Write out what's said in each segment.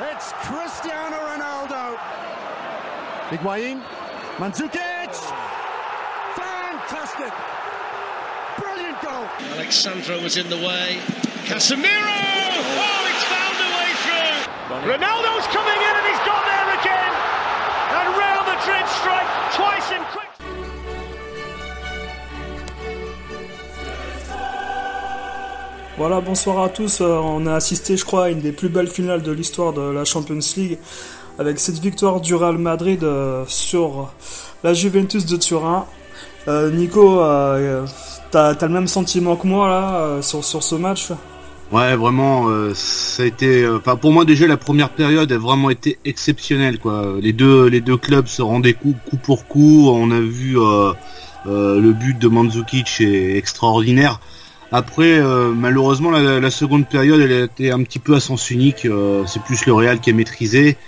It's Cristiano Ronaldo. Higuain, Mandzukic. Oh. Fantastic. Brilliant goal. Alexandro was in the way. Casemiro! Oh, it's found a way through. Ronaldo's coming in and he's got there again. And Real Madrid strike twice in quick. Voilà, bonsoir à tous. Euh, On a assisté, je crois, à une des plus belles finales de l'histoire de la Champions League avec cette victoire du Real Madrid euh, sur la Juventus de Turin. Euh, Nico, t'as as le même sentiment que moi là sur, ce match? Ouais, vraiment, ça a été. pour moi déjà, la première période a vraiment été exceptionnelle. Les deux, clubs se rendaient coup, pour coup. On a vu le but de Mandzukic est extraordinaire. Après, euh, malheureusement, la, seconde période, elle a été un petit peu à sens unique. euh, C'est plus le Real qui a maîtrisé.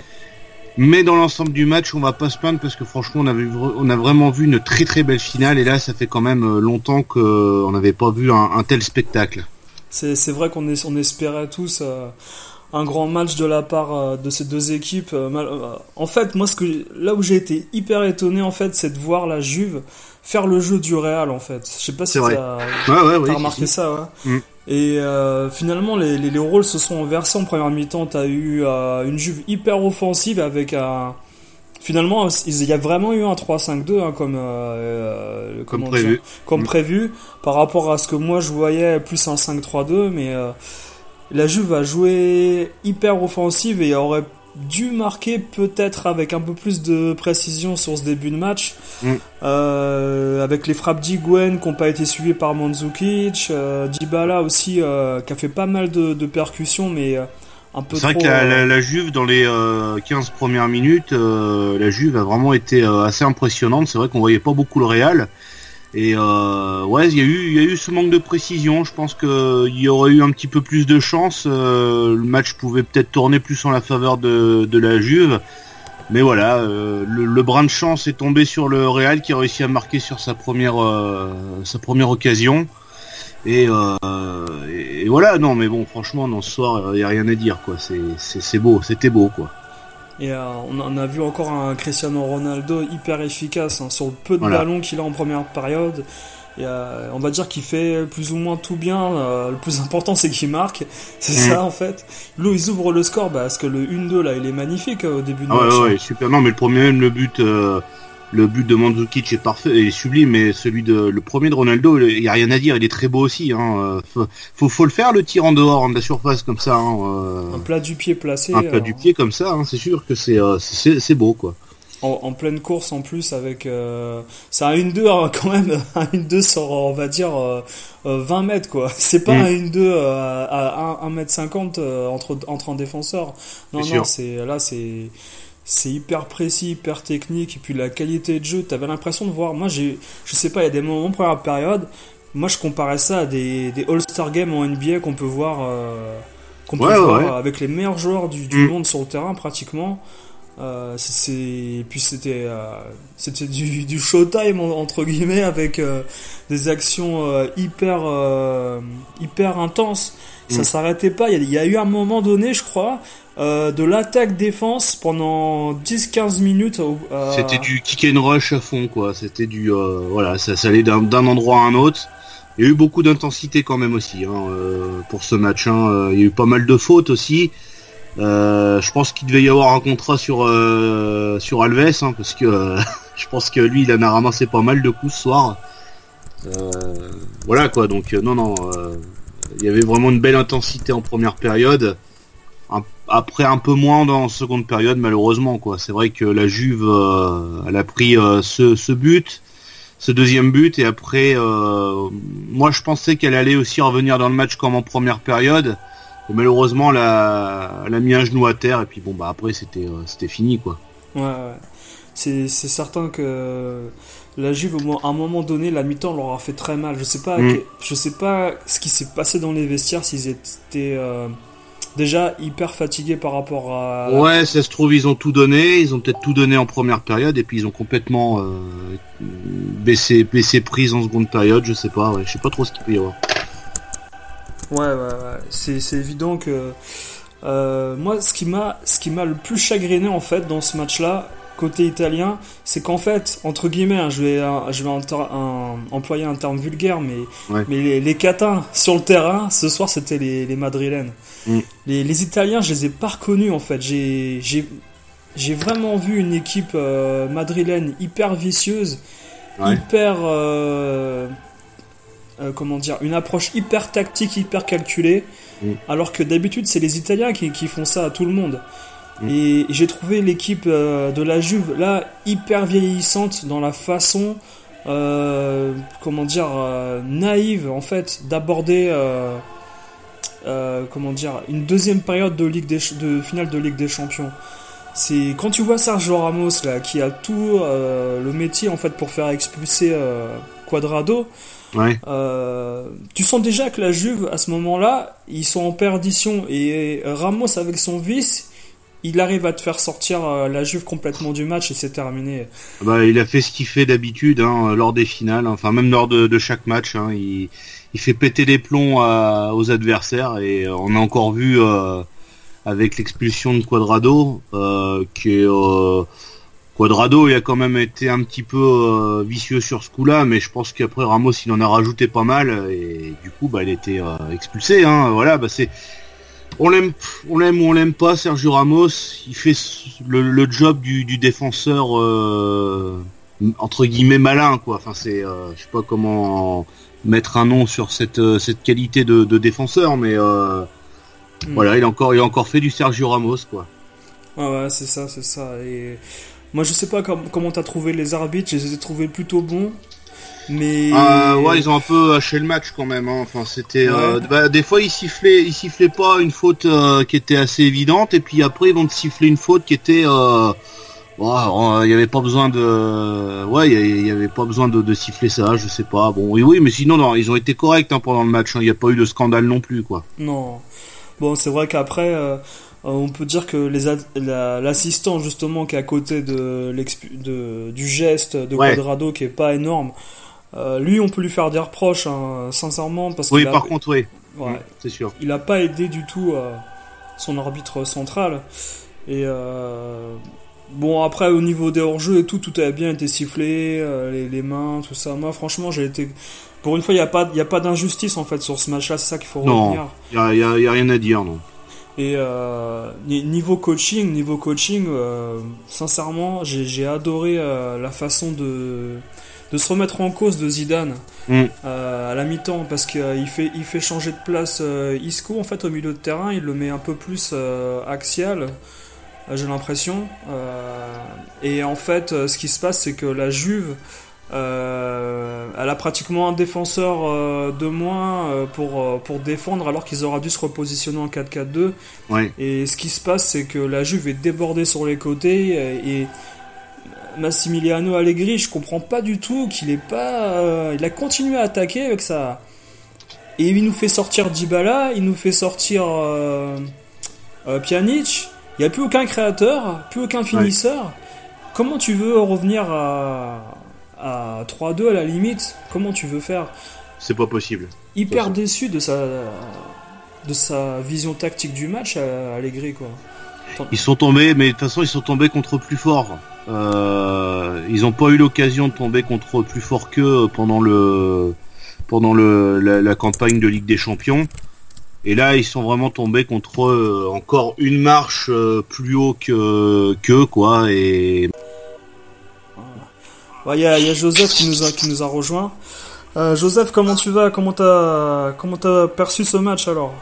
Mais dans l'ensemble du match, on va pas se plaindre parce que franchement, on, vra- on a vraiment vu une très très belle finale. Et là, ça fait quand même euh, longtemps qu'on n'avait pas vu un, tel spectacle. C'est c'est vrai qu'on es- on espérait tous un grand match de la part de ces deux équipes. En fait, moi, ce que là où j'ai été hyper étonné, en fait, c'est de voir la Juve faire le jeu du Real, en fait. Je sais pas si t'as Ouais, remarqué ça, ouais. Mm. Et euh, finalement, les, les, les rôles se sont inversés en première mi-temps. T'as eu euh, une Juve hyper offensive avec un. Finalement, il y a vraiment eu un 3-5-2 hein, comme euh, Comme prévu. comme Mm. prévu par rapport à ce que moi je voyais plus un 5-3-2 mais la Juve a joué hyper offensive et aurait dû marquer peut-être avec un peu plus de précision sur ce début de match Mm. Euh, avec les frappes d'Iguen qui n'ont pas été suivies par Mandzukic euh, Dybala aussi euh, qui a fait pas mal de, de percussions mais euh, un peu C'est vrai que la, la- la Juve, dans les euh, 15 premières minutes, la Juve a vraiment été assez impressionnante. C'est vrai qu'on voyait pas beaucoup le Real. Et euh, ouais, il y, a eu, y a eu ce manque de précision. Je pense qu'il y aurait eu un petit peu plus de chance. Euh, le match pouvait peut-être tourner plus en la faveur de, de la Juve. Mais voilà, euh, le, brin de chance est tombé sur le Real qui a réussi à marquer sur sa première, euh, sa première occasion. Et, et, voilà, non, mais bon, franchement, dans ce soir, il n'y a rien à dire, quoi. C'est beau, c'était beau, quoi. Et euh, on, a, vu encore un Cristiano Ronaldo hyper efficace hein, sur le peu de Voilà. ballons qu'il a en première période. Et, euh, on va dire qu'il fait plus ou moins tout bien. euh, le plus important, c'est qu'il marque. C'est Mm. ça, en fait. Là, ils ouvrent le score bah, parce que le 1-2, là, il est magnifique au début de Ah match. ouais, ouais, super. Non, mais le premier, même le but, le but de Mandzukic est parfait, est sublime, mais celui de, le premier de Ronaldo, il y a rien à dire, il est très beau aussi, hein. euh, Faut, faut, faut le faire, le tir en dehors de la surface, comme ça, hein, euh, Un plat du pied placé. un plat euh, du pied comme ça, hein, c'est sûr que c'est, euh, c'est, beau, quoi. en, en pleine course en plus avec euh, c'est un 1-2 hein, quand même un 1-2 sur on va dire euh, euh, 20 mètres quoi c'est pas Mm. un 1-2 euh, à 1, 1m50 euh, entre entre un défenseur non non c'est là c'est c'est hyper précis hyper technique et puis la qualité de jeu t'avais l'impression de voir moi j'ai je sais pas il y a des moments en première période moi je comparais ça à des, des All-Star Games en NBA qu'on peut voir euh, qu'on peut Ouais, voir ouais. avec les meilleurs joueurs du, du Mm. monde sur le terrain pratiquement euh, c'est- puis c'était euh, c'était du, du showtime en- entre guillemets avec euh, des actions euh, hyper hyper intenses ça Mm. s'arrêtait pas il y, a, il y a eu un moment donné je crois de l'attaque défense pendant 10-15 minutes C'était du kick and rush à fond, quoi. C'était du, euh, voilà, ça, ça allait d'un, endroit à un autre. Il y a eu beaucoup d'intensité quand même aussi, hein, pour ce match, hein. Il y a eu pas mal de fautes aussi. Euh, je pense qu'il devait y avoir un contrat sur euh, Alves hein, parce que euh, je pense que lui il en a ramassé pas mal de coups ce soir. Voilà quoi donc non non il y avait vraiment une belle intensité en première période. Après un peu moins dans seconde période malheureusement. C'est vrai que la Juve elle a pris ce, but, ce deuxième but et après moi je pensais qu'elle allait aussi revenir dans le match comme en première période. Et malheureusement, elle a, elle a mis un genou à terre et puis bon bah après c'était euh, c'était fini quoi. Ouais, ouais. C'est, c'est certain que la Juve, à un moment donné, la mi-temps leur a fait très mal. Je sais pas, Mm. je sais pas ce qui s'est passé dans les vestiaires, s'ils étaient euh, déjà hyper fatigués par rapport à. Ouais, ça se trouve ils ont tout donné, ils ont peut-être tout donné en première période et puis ils ont complètement euh, baissé baissé prise en seconde période, je sais pas, ouais, je sais pas trop ce qu'il peut y avoir. Ouais, ouais, ouais. C'est, évident que moi, ce qui m'a, ce qui m'a le plus chagriné en fait dans ce match-là, côté italien, c'est qu'en fait, entre guillemets, hein, je vais, je vais employer un terme vulgaire, mais, mais les, les, catins sur le terrain, ce soir, c'était les, les madrilènes. Mm. Les, les, Italiens, je les ai pas reconnus en fait. J'ai, j'ai, vraiment vu une équipe euh, madrilène hyper vicieuse, hyper. Euh, euh, comment dire Une approche hyper tactique, hyper calculée. Mm. Alors que d'habitude, c'est les Italiens qui, qui, font ça à tout le monde. Mm. Et j'ai trouvé l'équipe de la Juve là hyper vieillissante dans la façon, comment dire, naïve en fait d'aborder euh, comment dire, une deuxième période de, Ligue de finale de Ligue des Champions. C'est quand tu vois Sergio Ramos là, qui a tout euh, le métier en fait pour faire expulser euh, tu sens déjà que la Juve à ce moment-là, ils sont en perdition et Ramos avec son vice, il arrive à te faire sortir la Juve complètement du match et c'est terminé. Bah, il a fait ce qu'il fait d'habitude hein, lors des finales, enfin même lors de, chaque match. Hein, il, il fait péter les plombs aux adversaires et euh, on a encore vu euh, avec l'expulsion de Quadrado euh, qui est Quadrado il a quand même été un petit peu vicieux sur ce coup-là mais je pense qu'après Ramos il en a rajouté pas mal et du coup bah il était expulsé hein, voilà bah c'est on l'aime on l'aime ou on l'aime pas Sergio Ramos il fait le, job du, du défenseur entre guillemets malin quoi enfin c'est je sais pas comment mettre un nom sur cette, euh, cette qualité de, défenseur, mais euh, hmm. voilà, il a, encore, il a encore fait du Sergio Ramos, quoi. Ah ouais, c'est ça, c'est ça. Et moi, je sais pas comment t'as trouvé les arbitres, je les ai trouvés plutôt bons. Mais euh, ouais, ils ont un peu haché le match quand même. Hein. Enfin, c'était bah, des fois ils sifflaient, ils sifflaient pas une faute qui était assez évidente, et puis après ils vont te siffler une faute qui était il n'y avait pas besoin de, ouais, il y avait pas besoin de, siffler ça, je sais pas. Bon, oui, oui, mais sinon, non, ils ont été corrects hein, pendant le match. Hein. Il n'y a pas eu de scandale non plus, quoi. Non. Bon, c'est vrai qu'après, euh, on peut dire que l'assistant justement qui est à côté de, de du geste de Quadrado qui est pas énorme. Euh, lui, on peut lui faire des reproches, hein, sincèrement, parce oui, par contre, oui, ouais, mm, c'est sûr. Il a pas aidé du tout euh, son arbitre central et Bon, après, au niveau des hors-jeux et tout, tout a bien été sifflé, euh, les, mains, tout ça. Moi, franchement, j'ai été. Pour une fois, il n'y a pas, a pas d'injustice en fait sur ce match-là, c'est ça qu'il faut retenir. Non, il n'y a, rien à dire, non. Et euh, niveau coaching, niveau coaching, euh, sincèrement, j'ai adoré la façon de, de se remettre en cause de Zidane mm. à la mi-temps parce qu'il fait, il fait changer de place Isco en fait au milieu de terrain, il le met un peu plus axial. Euh, j'ai l'impression. Euh, et en fait, euh, ce qui se passe, c'est que la Juve, elle a pratiquement un défenseur de moins pour, pour défendre alors qu'ils auraient dû se repositionner en 4-4-2. Et ce qui se passe, c'est que la Juve est débordée sur les côtés et, Massimiliano Allegri, je comprends pas du tout qu'il est pas. il a continué à attaquer avec ça. Et il nous fait sortir Dybala, il nous fait sortir Pjanic. Il n'y a plus aucun créateur, plus aucun finisseur. Comment tu veux revenir à, à 3-2 à la limite Comment tu veux faire C'est pas possible. Hyper déçu de sa, de sa vision tactique du match à Allegri quoi. Ils sont tombés, mais de toute façon ils sont tombés contre plus fort. Euh, ils n'ont pas eu l'occasion de tomber contre plus fort qu'eux pendant le pendant le, la, campagne de Ligue des Champions. Et là, ils sont vraiment tombés contre euh, encore une marche euh, plus haut que que quoi. Et il y, a, Joseph qui nous a qui nous a rejoint. Euh, Joseph, comment tu vas? Comment t'as comment t'as perçu ce match alors?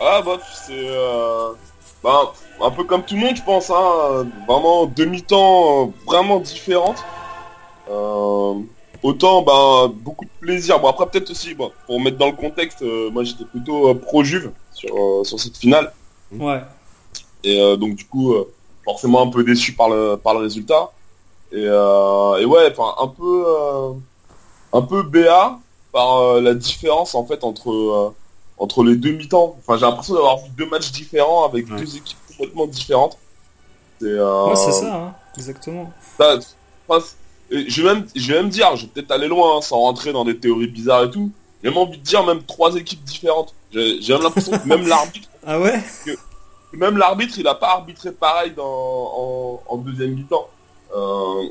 Ah bah c'est bah, un peu comme tout le monde, je pense. Hein, vraiment demi-temps vraiment différentes. Autant, bah, beaucoup de plaisir. Bon, après, peut-être aussi, pour mettre dans le contexte, euh, moi j'étais plutôt euh, pro-Juve sur, euh, sur cette finale. Ouais. Et donc, du coup, forcément un peu déçu par le, par le résultat. Et, et ouais, enfin, un peu, un peu BA par la différence en fait entre, entre les deux mi-temps. Enfin, j'ai l'impression d'avoir vu deux matchs différents avec deux équipes complètement différentes. Ouais, c'est ça, hein, exactement je vais même, je vais même dire, je vais peut-être aller loin hein, sans rentrer dans des théories bizarres et tout. J'ai même envie de dire même trois équipes différentes. J'ai même l'impression que même l'arbitre, Ah ouais? Même l'arbitre, il a pas arbitré pareil dans, en, deuxième mi-temps. Euh,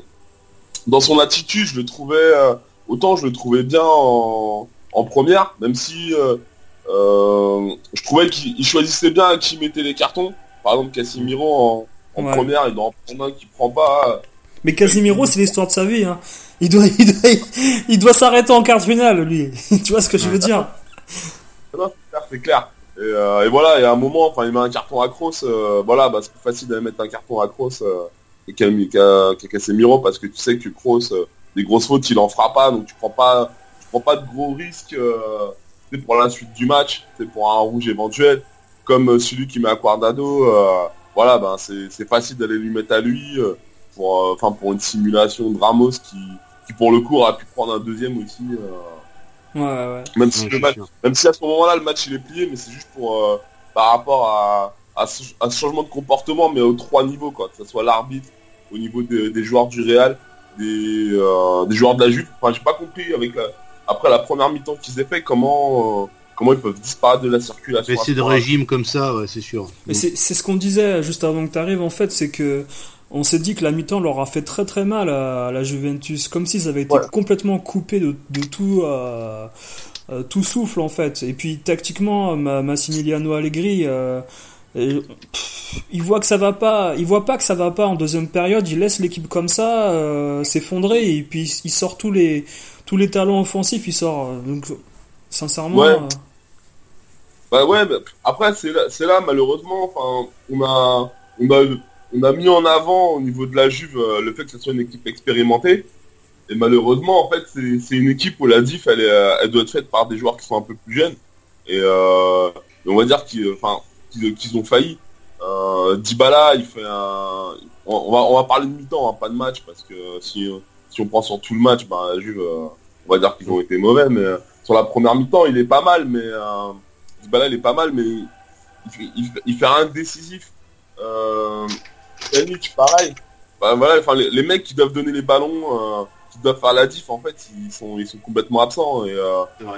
dans son attitude, je le trouvais, euh, autant je le trouvais bien en, première, même si euh, je trouvais qu'il choisissait bien à qui mettait les cartons. Par exemple, Casimiro en, première, il doit en prendre un qui prend pas. Mais Casimiro, c'est l'histoire de sa vie. Hein. Il doit, il doit, s'arrêter en quart finale, lui. tu vois ce que je veux dire? C'est clair. Et, voilà, et à un moment, enfin, il met un carton à cross. voilà, bah, c'est plus facile de mettre un carton à cross qu'à Casemiro parce que tu sais que Kroos, euh, des grosses fautes, il en fera pas, donc tu prends pas, tu prends pas de gros risques euh, pour la suite du match, c'est pour un rouge éventuel, comme euh, celui qui met à Quardado, voilà, ben c'est facile d'aller lui mettre à lui pour, enfin pour une simulation de Ramos qui, qui pour le coup aurait pu prendre un deuxième aussi. Ouais, ouais. Même, si même si à ce moment-là le match il est plié, mais c'est juste pour par rapport à, à, ce, changement de comportement, mais aux trois niveaux, quoi. Que ce soit l'arbitre, au niveau des joueurs du Real, des, euh, des, joueurs de la Juve. Enfin, j'ai pas compris avec après la première mi-temps qu'ils aient fait comment. Euh, comment ils peuvent disparaître de la circulation. Mais c'est de régime comme ça, c'est sûr. Mais c'est ce qu'on disait juste avant que tu arrives, en fait, c'est que on s'est dit que la mi-temps leur a fait très très mal à, la Juventus, comme s'ils avaient été complètement coupés de, tout, euh, tout souffle en fait. Et puis tactiquement, Massimiliano Allegri, il voit que ça va pas, il voit pas que ça va pas en deuxième période, il laisse l'équipe comme ça euh, s'effondrer et puis il sort tous les tous les talents offensifs, il sort euh, donc sincèrement. Ouais. Euh, bah ouais, après c'est là, c'est là malheureusement, enfin on a on a on a mis en avant au niveau de la Juve le fait que ce soit une équipe expérimentée. Et malheureusement, en fait, c'est une équipe où la diff, elle, est, elle doit être faite par des joueurs qui sont un peu plus jeunes. Et on va dire qu'ils, enfin, qu'ils ont failli. Euh, Dybala, il fait un... On, va, on va parler de mi-temps, hein, pas de match, parce que si, si on prend sur tout le match, bah, Juve, euh, on va dire qu'ils ont été mauvais, mais euh, sur la première mi-temps, il est pas mal, mais euh, Dybala, il est pas mal, mais il, fait, un décisif. Euh, pareil. Bah, voilà, enfin, les, mecs qui doivent donner les ballons, qui doivent faire la diff, en fait, ils sont, ils sont complètement absents. Et,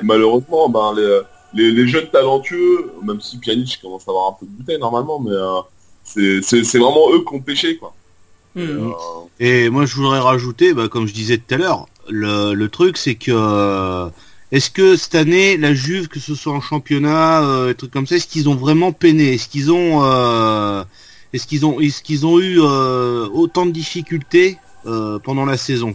malheureusement, ben, les, les, jeunes talentueux, même si Pjanic commence à avoir un peu de bouteille normalement, mais euh, c'est vraiment eux qui ont pêché quoi. Hmm. Euh, Et, moi je voudrais rajouter, bah, comme je disais tout à l'heure, le, truc c'est que euh, est-ce que cette année la Juve, que ce soit en championnat, des trucs comme ça, est-ce qu'ils ont vraiment peiné? Est-ce qu'ils ont est-ce qu'ils ont est-ce qu'ils ont eu autant de difficultés pendant la saison?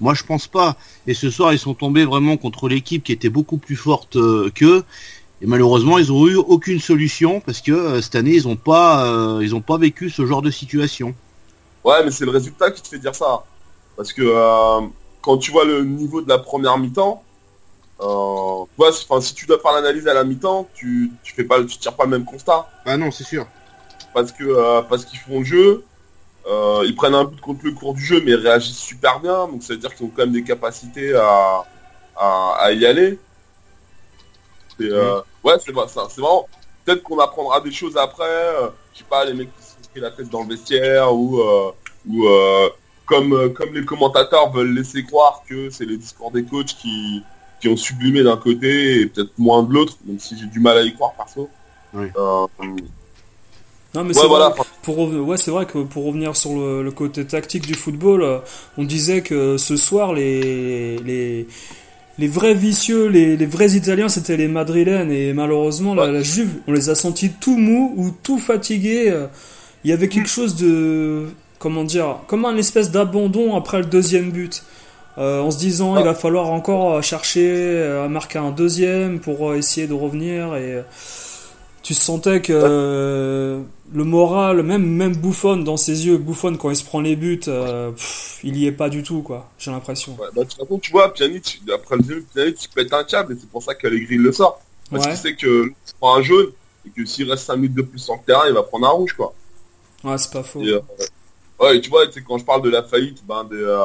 Moi, je pense pas. Et ce soir, ils sont tombés vraiment contre l'équipe qui était beaucoup plus forte euh, qu'eux. Et malheureusement, ils ont eu aucune solution parce que euh, cette année, ils ont pas, euh, ils ont pas vécu ce genre de situation. Ouais, mais c'est le résultat qui te fait dire ça. Parce que quand tu vois le niveau de la première mi-temps, si tu dois faire l'analyse à la mi-temps, tu, tu fais pas, tu tires pas le même constat. Ah non, c'est sûr. Parce que parce qu'ils font le jeu, euh, ils prennent un but contre le cours du jeu, mais ils réagissent super bien. Donc ça veut dire qu'ils ont quand même des capacités à, à, y aller. Euh, ouais, c'est vraiment. Peut-être qu'on apprendra des choses après. Euh, je sais pas, les mecs qui se pris la tête dans le vestiaire ou ou comme comme les commentateurs veulent laisser croire que c'est les discours des coachs qui qui ont sublimé d'un côté et peut-être moins de l'autre, même si j'ai du mal à y croire perso. Non, mais c'est vrai, pour, ouais, c'est vrai que pour revenir sur le, côté tactique du football, euh, on disait que ce soir, les, les, les vrais vicieux, les, les vrais Italiens, c'était les Madrilènes. Et malheureusement, la, Juve, on les a sentis tout mous ou tout fatigués. Euh. Il y avait quelque chose de. Comment dire Comme un espèce d'abandon après le deuxième but. Euh, en se disant, il va falloir encore chercher à marquer un deuxième pour essayer de revenir. Et tu sentais que le moral, même même Bouffon dans ses yeux, Bouffon quand il se prend les buts, euh, il y est pas du tout quoi. J'ai l'impression. Ouais, bah, de toute façon, tu vois, Pjanic, après le jeu, Pjanic il pète un câble et c'est pour ça qu'Allegri le sort. Parce qu'il sait que il prend un jaune et que s'il reste 5 minutes de plus en terrain, il va prendre un rouge quoi. Ouais, c'est pas faux. Euh, ouais, et tu vois, quand je parle de la faillite ben, des, euh,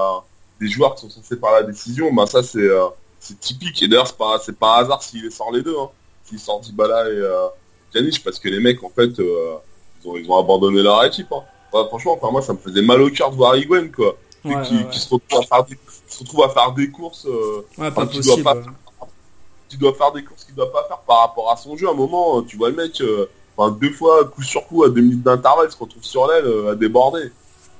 des joueurs qui sont censés par la décision, ben ça c'est typique. Et d'ailleurs, c'est pas c'est pas un hasard s'il sort les deux. Hein. S'il sort Dybala et Pjanic parce que les mecs en fait ils ont, abandonné leur équipe. Hein. franchement, moi, ça me faisait mal au cœur de voir Higuain, quoi. qui, se retrouve à faire des, se retrouve à faire des courses. Euh, ouais, pas qui doit pas, doit faire des courses qu'il doit pas faire par rapport à son jeu. À un moment, tu vois le mec, euh, enfin, deux fois, coup sur coup, à deux minutes d'intervalle, il se retrouve sur l'aile à déborder.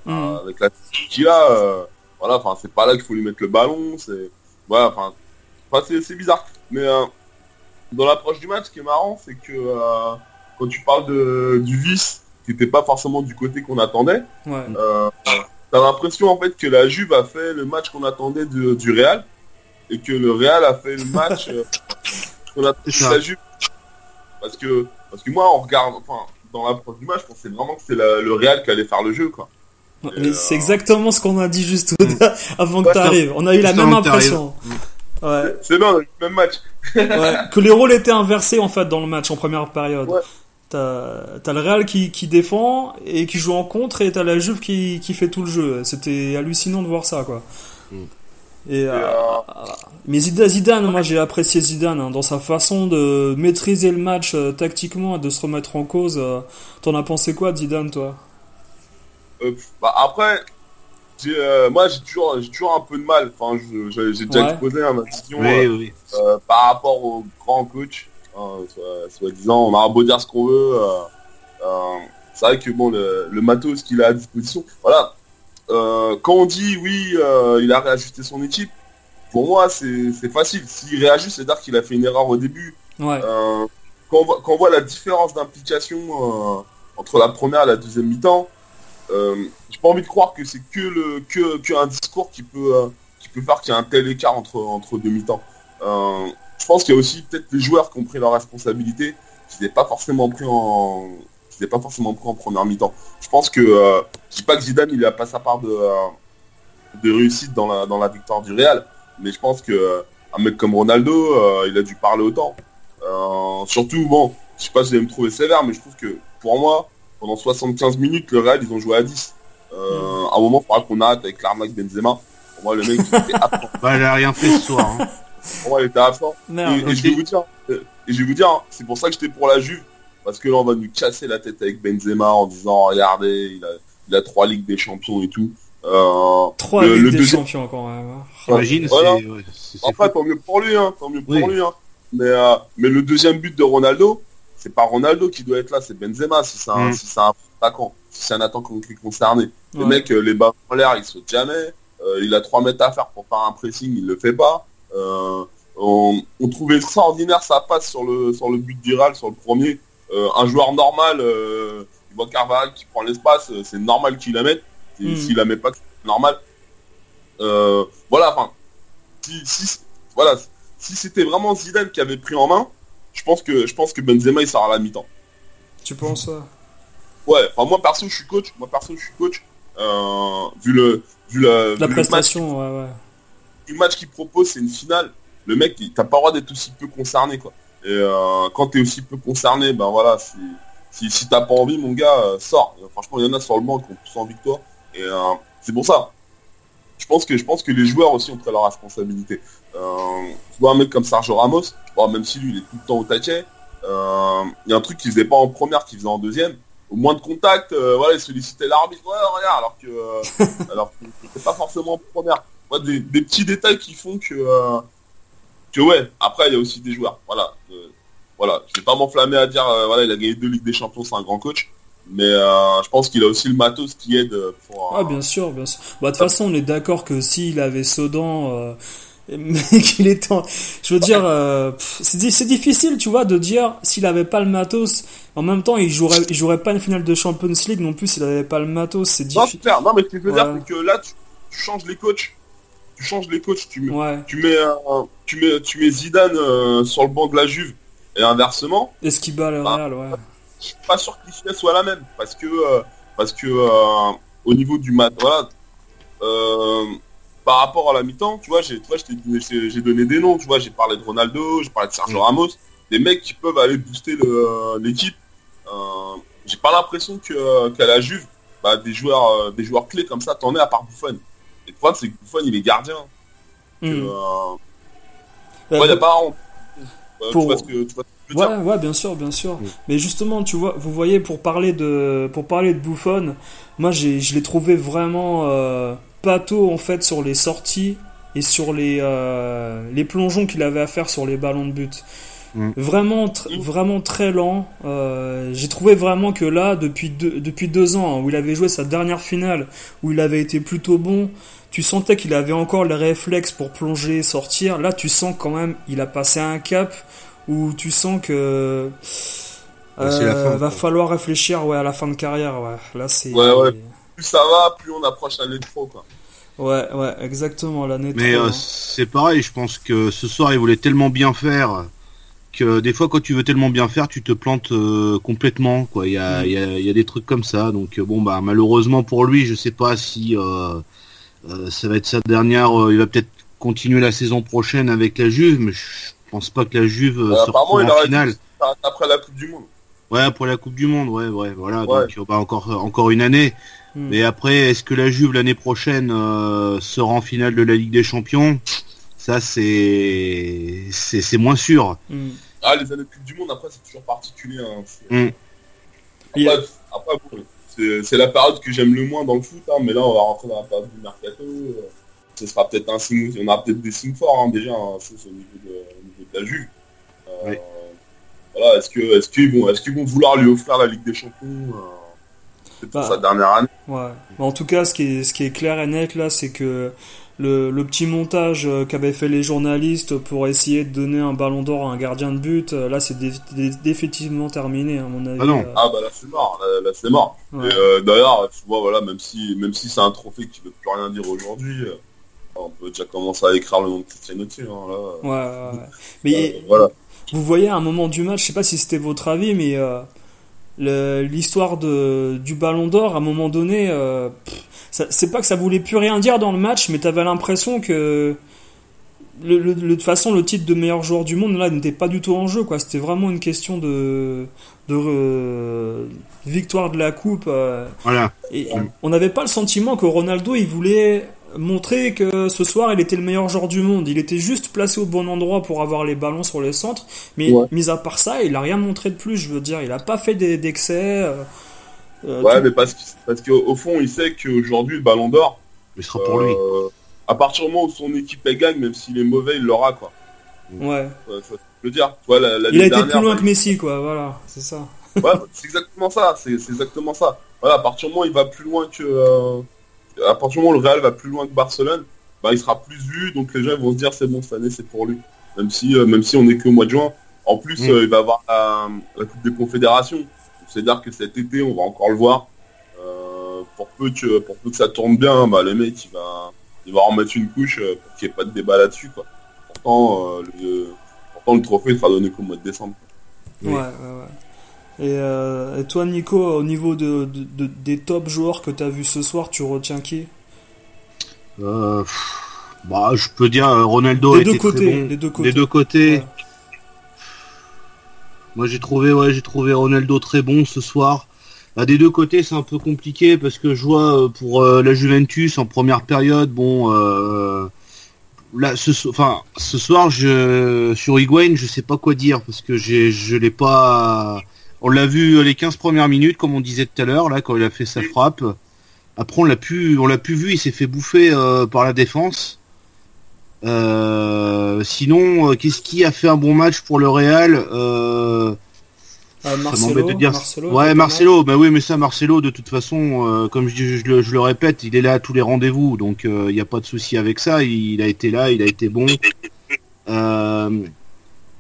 Hmm. avec la qu'il a, voilà, enfin, c'est pas là qu'il faut lui mettre le ballon, c'est, voilà, enfin, enfin c'est, bizarre. Mais euh, dans l'approche du match, ce qui est marrant, c'est que euh, quand tu parles de, du vice, qui n'était pas forcément du côté qu'on attendait, Ouais. euh, t'as l'impression en fait que la Juve a fait le match qu'on attendait de- du Real et que le Real a fait le match euh, qu'on attendait C'est de la Juve. Parce que, parce que moi, on regarde, enfin, dans l'approche du match, je pensais vraiment que la- le Real qui allait faire le jeu, quoi. Mais euh, c'est exactement ce qu'on a dit juste au- avant que tu arrives. On a eu la même impression. Ouais. C'est le même match. ouais. Que les rôles étaient inversés en fait dans le match en première période. Ouais. T'as le Real qui, qui défend et qui joue en contre et t'as la Juve qui, qui fait tout le jeu. C'était hallucinant de voir ça quoi. Mm. Et, euh, mais Zidane, moi j'ai apprécié Zidane hein, dans sa façon de maîtriser le match euh, tactiquement et de se remettre en cause. euh. T'en as pensé quoi Zidane toi? Euh, bah, après, euh, moi j'ai toujours, j'ai toujours un peu de mal. Enfin, j'ai déjà Ouais. exposé hein, ma vision Oui, euh, oui. euh, par rapport au grand coach. Hein, soit, soi-disant, on a beau dire ce qu'on veut. euh, euh, c'est vrai que bon, le, le matos qu'il a à disposition, voilà. Euh, quand on dit oui, euh, il a réajusté son équipe, pour moi c'est facile. S'il réajuste, c'est-à-dire qu'il a fait une erreur au début. Ouais. Euh, quand, on voit, quand on voit la différence d'implication euh, entre la première et la deuxième mi-temps, euh, j'ai pas envie de croire que c'est que le que, que un discours qui peut euh, qui peut faire qu'il y a un tel écart entre entre deux mi-temps. Euh, je pense qu'il y a aussi peut-être les joueurs qui ont pris leurs responsabilités, qui n'étaient pas forcément pris en qui pas forcément pris en première mi-temps. Je pense que euh, je dis pas que Zidane il a pas sa part de euh, de réussite dans la dans la victoire du Real, mais je pense que euh, un mec comme Ronaldo, euh, il a dû parler autant. Euh, surtout, bon, je sais pas si vous allez me trouver sévère, mais je trouve que pour moi, pendant 75 minutes, le Real, ils ont joué à 10. Euh, À un moment, il faudra qu'on arrête avec l'arnaque Benzema. Pour moi, le mec, il était absent. Bah, elle a rien fait ce soir. hein. Pour moi, il était absent. Et, Merde. et je vais vous dire, euh, et je vais vous dire, hein, c'est pour ça que j'étais pour la Juve. Parce que là, on va nous casser la tête avec Benzema en disant, regardez, il a, il a trois Ligues des Champions et tout. Euh, Trois le- Ligues le des deuxième- champions quand même. hein. T'imagines, Voilà. c'est ouais, c'est- c'est Après, fou. tant mieux pour lui, hein, tant mieux pour Oui. lui. Hein. Mais, euh, mais le deuxième but de Ronaldo, c'est pas Ronaldo qui doit être là, c'est Benzema si c'est un, Mm. si c'est un attaquant, si c'est un attaquant qui est concerné. Le mec, euh, les balles en l'air, il saute jamais. Euh, il a 3 mètres à faire pour faire un pressing, il le fait pas. Euh, on, on trouvait extraordinaire sa passe sur le, sur le but d'Iral, sur le premier. Euh, un joueur normal, il voit Carvalho qui prend l'espace, c'est normal qu'il la mette. Et Mm. S'il la met pas, c'est normal. Voilà, enfin, si, si, voilà, si c'était vraiment Zidane qui avait pris en main, je pense que, je pense que Benzema il sera à la mi-temps. Tu penses ouais. Ouais, enfin moi perso je suis coach, moi perso je suis coach. Euh, vu le, vu le, La vu le match, prestation, ouais, ouais. le match qu'il propose, c'est une finale. Le mec, il- t'as pas le droit d'être aussi peu concerné, quoi. Et euh, quand t'es aussi peu concerné, ben voilà, si, si, si t'as pas envie, mon gars, euh, sors. Et, franchement, il y en a sur le banc qui ont plus envie que toi. Et euh, c'est pour ça. Je pense que je pense que les joueurs aussi ont pris leur responsabilité. Euh, tu vois un mec comme Sergio Ramos, bon, même si lui il est tout le temps au taquet, euh, il y a un truc qu'il faisait pas en première, qu'il faisait en deuxième. Au moins de contact, euh, voilà, il sollicitait l'arbitre, ouais, regarde, alors que alors que c'était pas forcément en première. Ouais, des, des petits détails qui font que que ouais. Après, il y a aussi des joueurs. Voilà, euh, voilà. Je vais pas m'enflammer à dire, euh, voilà, il a gagné deux ligues des champions, c'est un grand coach. Mais euh, je pense qu'il a aussi le matos qui aide pour. Ah, bien sûr, bien sûr. Bah, de toute façon, on est d'accord que s'il avait Sedan, mais qu'il était en- Je veux dire, euh, c'est di- c'est difficile, tu vois, de dire s'il avait pas le matos. En même temps, il jouerait, il jouerait pas une finale de Champions League non plus s'il avait pas le matos. C'est Non, difficile. c'est clair. Non, mais ce que je veux dire, c'est que là, tu, tu changes les coachs. Tu changes les coachs. Tu mets, Ouais. tu mets, un- tu mets, tu mets Zidane euh, sur le banc de la Juve et inversement. Est-ce qu'il bat le Ah. Real, ouais. je suis pas sûr que l'issue soit la même parce que euh, parce que euh, au niveau du mat voilà par rapport à la mi-temps tu vois j'ai donné- j'ai donné des noms tu vois j'ai parlé de Ronaldo j'ai parlé de Sergio Mm. Ramos des mecs qui peuvent aller booster le- l'équipe euh, j'ai pas l'impression que qu'à la Juve bah, des joueurs euh, des joueurs clés comme ça t'en es à part Buffon et le problème c'est que Buffon il est gardien que, euh, Euh, ouais, y a pas honte. Euh, pour- tu vois ce que Ouais, ouais, bien sûr, bien sûr. Mm. Mais justement, tu vois, vous voyez, pour parler de, pour parler de Buffon, moi, j'ai, je l'ai trouvé vraiment euh, pâteau en fait sur les sorties et sur les, euh, les plongeons qu'il avait à faire sur les ballons de but. Mm. Vraiment, tr vraiment très lent. Euh, J'ai trouvé vraiment que là, depuis deux, depuis deux ans, hein, où il avait joué sa dernière finale, où il avait été plutôt bon, tu sentais qu'il avait encore les réflexes pour plonger, sortir. Là, tu sens quand même, il a passé un cap où tu sens que euh, va falloir réfléchir ouais, à la fin de carrière. Ouais. Là, c'est. Ouais, ouais. Plus ça va, plus on approche l'année de trop, quoi. Ouais, ouais, exactement, l'année Mais euh, c'est pareil, je pense que ce soir, il voulait tellement bien faire que des fois, quand tu veux tellement bien faire, tu te plantes euh, complètement, quoi. Il y a, mm. y, a, y a, des trucs comme ça. Donc, bon, bah, malheureusement pour lui, je sais pas si ça va être sa dernière. il va peut-être continuer la saison prochaine avec la Juve, mais je pense pas que la Juve se retrouve en finale. Après la Coupe du Monde. Ouais, pour la Coupe du Monde, ouais, ouais, voilà. Donc, bah, encore, encore une année. Hmm. Mais après, est-ce que la Juve l'année prochaine euh, sera en finale de la Ligue des Champions? Ça, c'est, c'est, moins sûr. Ah, les années de Coupe du Monde, après, c'est toujours particulier. Hein. Hmm. Après, après c'est, la période que j'aime le moins dans le foot, hein, mais là, on va rentrer dans la période du mercato. Euh, ce sera peut-être un signe, on aura peut-être des signes forts hein, déjà, hein, au, niveau de, au, niveau de, la Juve. Euh, voilà, est-ce que est-ce qu'ils vont est-ce qu'ils vont vouloir lui offrir la Ligue des Champions euh, sa dernière année Ouais. en tout cas, ce qui est ce qui est clair et net là, c'est que le, le, petit montage euh, qu'avaient fait les journalistes pour essayer de donner un ballon d'or à un gardien de but, euh, là c'est définitivement terminé à mon avis. Ah non, ah bah là c'est mort, là, c'est mort. D'ailleurs, tu vois, voilà, même si même si c'est un trophée qui veut plus rien dire aujourd'hui, on peut déjà commencer à écrire le nom de Christian dessus. Hein, là. Ouais, ouais, Mais voilà. Vous voyez à un moment du match, je sais pas si c'était votre avis, mais euh, l'histoire du Ballon d'Or, à un moment donné, euh, c'est pas que ça voulait plus rien dire dans le match, mais t'avais l'impression que de toute façon le titre de meilleur joueur du monde là n'était pas du tout en jeu quoi. C'était vraiment une question de de euh, victoire de la coupe. voilà. Et on n'avait pas le sentiment que Ronaldo il voulait montrer que ce soir il était le meilleur joueur du monde. Il était juste placé au bon endroit pour avoir les ballons sur les centres. Mais mis à part ça, il a rien montré de plus. Je veux dire, il a pas fait d'excès. Euh, euh, ouais, mais parce, parce qu'au fond, il sait qu'aujourd'hui, le ballon d'or, il sera pour lui. Euh, à partir du moment où son équipe elle gagne, même s'il est mauvais, il l'aura quoi. Ouais. je veux dire, la, il a été plus loin que Messi quoi. Voilà, c'est ça. ouais, c'est exactement ça. C'est exactement ça. Voilà, à partir du moment où il va plus loin que à partir du moment où le Real va plus loin que Barcelone, bah, il sera plus vu, donc les gens vont se dire c'est bon cette année c'est pour lui. Même si euh, même si on est qu'au mois de juin. En plus mm. euh, il va avoir la, Coupe des Confédérations. C'est-à-dire que cet été on va encore le voir. Euh, pour peu que pour peu que ça tourne bien, bah le mec il va il va en mettre une couche pour qu'il n'y ait pas de débat là-dessus quoi. Pourtant le, pourtant le trophée sera donné qu'au mois de décembre. Ouais, ouais, ouais. Euh, et, toi, Nico, au niveau de, des top joueurs que tu as vu ce soir, tu retiens qui? Euh, bah, Je peux dire euh, Ronaldo. Des, deux côtés, des deux côtés. Moi, j'ai trouvé, ouais, j'ai trouvé Ronaldo très bon ce soir. Bah, des deux côtés, c'est un peu compliqué parce que je vois pour la Juventus en première période, bon, là, ce, enfin, ce soir, je, sur Higuain, je sais pas quoi dire parce que je l'ai pas on l'a vu les 15 premières minutes, comme on disait tout à l'heure, là, quand il a fait sa frappe. Après, on l'a pu, on l'a pu vu, il s'est fait bouffer euh, par la défense. Euh, sinon, euh, qu'est-ce qui a fait un bon match pour le Real Marcelo, de dire... ouais, Marcelo. Bah oui, mais ça, Marcelo, de toute façon, comme je, je, le, répète, il est là à tous les rendez-vous, donc il n'y a pas de souci avec ça. Il, a été là, il a été bon.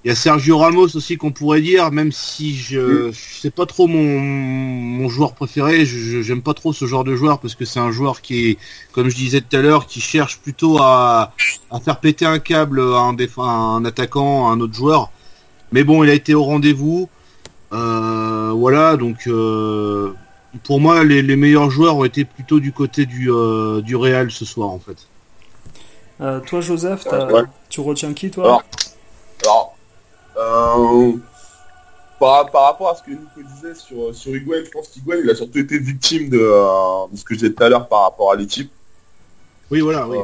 Il y a Sergio Ramos aussi qu'on pourrait dire, même si je, c'est pas trop mon, mon joueur préféré. Je j'aime pas trop ce genre de joueur parce que c'est un joueur qui est, comme je disais tout à l'heure, qui cherche plutôt à, à faire péter un câble à un, à un attaquant, à un autre joueur. Mais bon, il a été au rendez-vous. Euh, voilà, donc euh, pour moi, les, les, meilleurs joueurs ont été plutôt du côté du, euh, du Real ce soir en fait. Euh, toi, Joseph, tu retiens qui toi? Alors euh, par, par, rapport à ce que Nico disait sur, sur Higuain, je pense qu'Higuain il a surtout été victime de, euh, de ce que j'ai dit tout à l'heure par rapport à l'équipe. Oui, voilà, oui.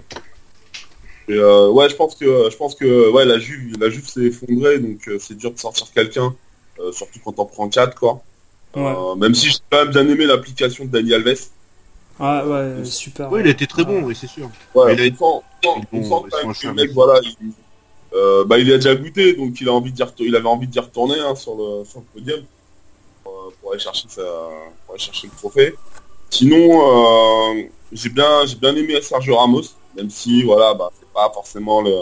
Euh, ouais, je pense que je pense que ouais, la Juve, la Juve s'est effondrée, donc c'est dur de sortir quelqu'un, surtout quand on prend 4 quoi. même si j'ai quand même bien aimé l'application de Dani Alves. Ah ouais, super. Oui, il a été très bon, oui, c'est sûr. Ouais, il a été... on sent, on sent quand même que le mec, voilà, il, euh, bah, il a déjà goûté, donc il a envie il avait envie d'y retourner hein, sur, le, sur le podium pour, euh, pour aller chercher sa, pour aller chercher le trophée. Sinon, euh, j'ai bien, j'ai bien aimé Sergio Ramos, même si voilà, bah, c'est pas forcément le,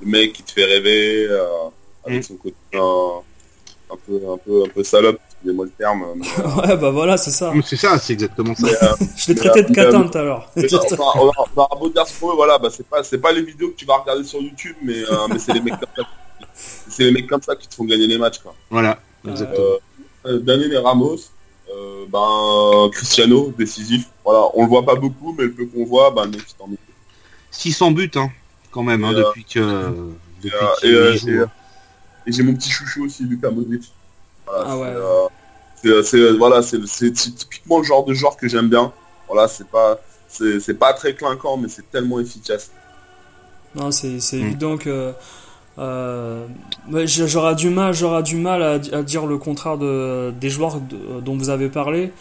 le mec qui te fait rêver euh, avec Mm. son côté un peu, un peu, un peu salope, excusez-moi le terme. mais, euh, ouais, bah voilà, c'est ça. C'est ça, c'est exactement ça. mais, euh, Je l'ai traité de euh, à dire ce qu'on veut, voilà, bah, c'est pas, c'est pas les vidéos que tu vas regarder sur YouTube, mais, euh, mais c'est les mecs comme ça. C'est les mecs comme ça qui te font gagner les matchs, quoi. Voilà, exactement. Euh, Daniel et Ramos, euh, ben, Cristiano, décisif. Voilà, on le voit pas beaucoup, mais le peu qu'on voit, ben, mec, il t'en met. 600 buts, hein, quand même, hein, euh, depuis que depuis Et, euh, euh, hein. euh, et j'ai mon petit chouchou aussi, Lucas Modric. Voilà, Ah c'est, ouais. euh, c'est, c'est- voilà, c'est, typiquement le genre de joueur que j'aime bien. Voilà, c'est pas, c'est, c'est pas très clinquant, mais c'est tellement efficace. Non, c'est c'est Mm. évident que euh, j'aurais du mal, j'aurais du mal à, di- à dire le contraire de, des joueurs de- dont vous avez parlé.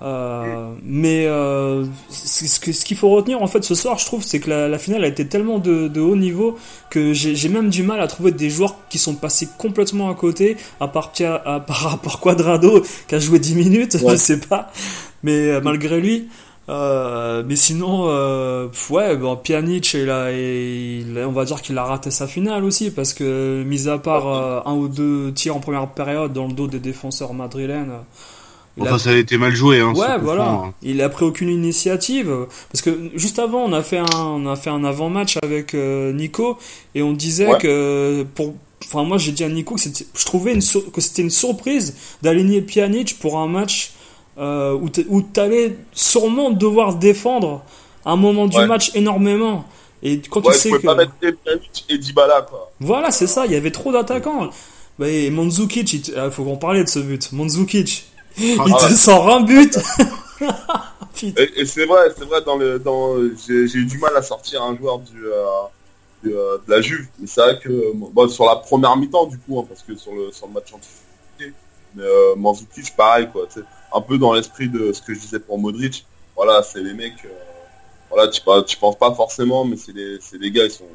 Euh, mais euh, ce qu'il faut retenir en fait ce soir, je trouve, c'est que la, la finale a été tellement de, de haut niveau que j'ai même du mal à trouver des joueurs qui sont passés complètement à côté, à part, à part, à part Quadrado qui a joué 10 minutes, Ouais. je sais pas, mais euh, malgré lui. Euh, mais sinon, euh, ouais, bon, Pjanic, il a, il, on va dire qu'il a raté sa finale aussi, parce que, mis à part un ou deux tirs en première période dans le dos des défenseurs madrilènes, il a- Enfin, ça a été mal joué, hein. Ouais, voilà. hein. Il a pris aucune initiative parce que juste avant, on a fait un, on a fait un avant-match avec euh, Nico et on disait Ouais. que pour, enfin moi j'ai dit à Nico que c'était, je trouvais une sur- que c'était une surprise d'aligner Pjanic pour un match euh, où t'allais sûrement devoir défendre à un moment du Ouais. match énormément. Et quand Ouais, tu tu sais pouvais que pas mettre Pjanic et Dybala, quoi. voilà, c'est ça, il y avait trop d'attaquants. Bah, et Mandzukic, il ah, faut qu'on parlait de ce but. Mandzukic, il Ah, te ouais. sort un but. Putain. Et, et c'est vrai, c'est vrai, dans le, dans, j'ai, eu du mal à sortir un joueur du, euh, du, euh, de la Juve. Mais c'est vrai que, bon, sur la première mi-temps, du coup, hein, parce que sur le, sur le match anticipé, mais euh, Mandzukic, pareil, quoi, un peu dans l'esprit de ce que je disais pour Modric. Voilà, c'est les mecs, euh, voilà, tu, tu penses pas forcément, mais c'est les, c'est les gars, ils sont,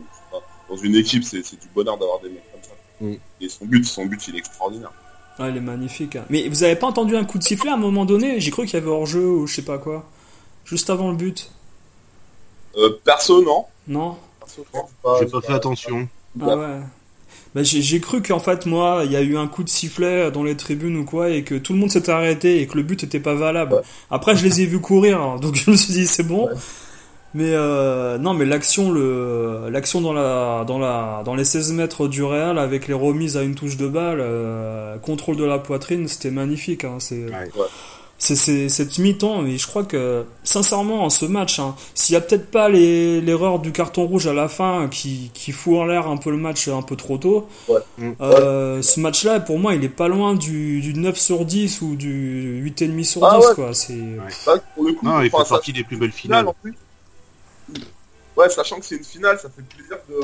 dans une équipe, c'est, c'est du bonheur d'avoir des mecs comme ça. Mm. Et son but, son but, il est extraordinaire. Ouais, il est magnifique. hein. Mais vous avez pas entendu un coup de sifflet à un moment donné? J'ai cru qu'il y avait hors-jeu ou je sais pas quoi. Juste avant le but. Euh, perso, non. Non? Perso, J'ai pas fait attention. Ah ouais. Bah, j'ai j'ai cru qu'en fait, moi, il y a eu un coup de sifflet dans les tribunes ou quoi, et que tout le monde s'était arrêté et que le but était pas valable. Ouais. Après, je les ai vus courir, hein, donc je me suis dit c'est bon. Mais euh, non, mais l'action, le l'action dans la dans la dans les 16 mètres du Real avec les remises à une touche de balle, euh, contrôle de la poitrine, c'était magnifique. Hein, c'est Ouais. C'est c'est cette mi-temps, mais je crois que sincèrement, en ce match, hein, s'il y a peut-être pas les- l'erreur du carton rouge à la fin qui, qui fout en l'air un peu le match un peu trop tôt, Ouais. Euh, ce match-là, pour moi, il est pas loin du, du 9 sur 10 ou du 8,5 sur Ah 10, ouais. quoi. C'est... Pour le coup, Non, il fait partie des plus belles finale finales. en plus. Ouais, sachant que c'est une finale, ça fait plaisir de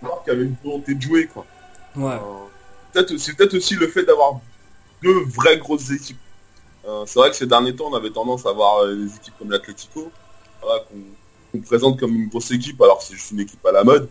voir qu'il y avait une volonté de jouer quoi. Ouais. Euh, peut-être, c'est peut-être aussi le fait d'avoir deux vraies grosses équipes. Euh, c'est vrai que ces derniers temps, on avait tendance à voir euh, des équipes comme l'Atlético, voilà, qu'on, qu'on présente comme une grosse équipe, alors que c'est juste une équipe à la mode,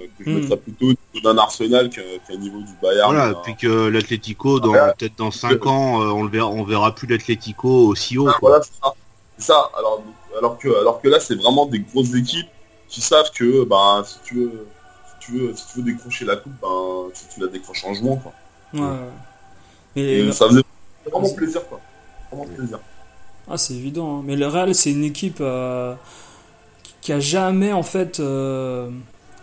euh, que je Mm. mettrais plutôt au niveau d'un Arsenal qu'à, qu'à niveau du Bayern. Voilà, Euh, puis que l'Atlético, dans Ouais. peut-être dans 5 ans, euh, on le verra, on verra plus l'Atlético aussi haut. Ah, quoi. voilà, c'est ça. C'est ça. Alors, alors, que, alors que là, c'est vraiment des grosses équipes qui savent que ben, si, tu veux, si, tu veux, si tu veux décrocher la coupe, ben, si tu la décroches en jouant. Quoi. ouais. Et le- ça faisait vraiment plaisir. Quoi. Vraiment plaisir. Ah, c'est évident. hein. Mais le Real, c'est une équipe euh, qui- qui a jamais, en fait, euh,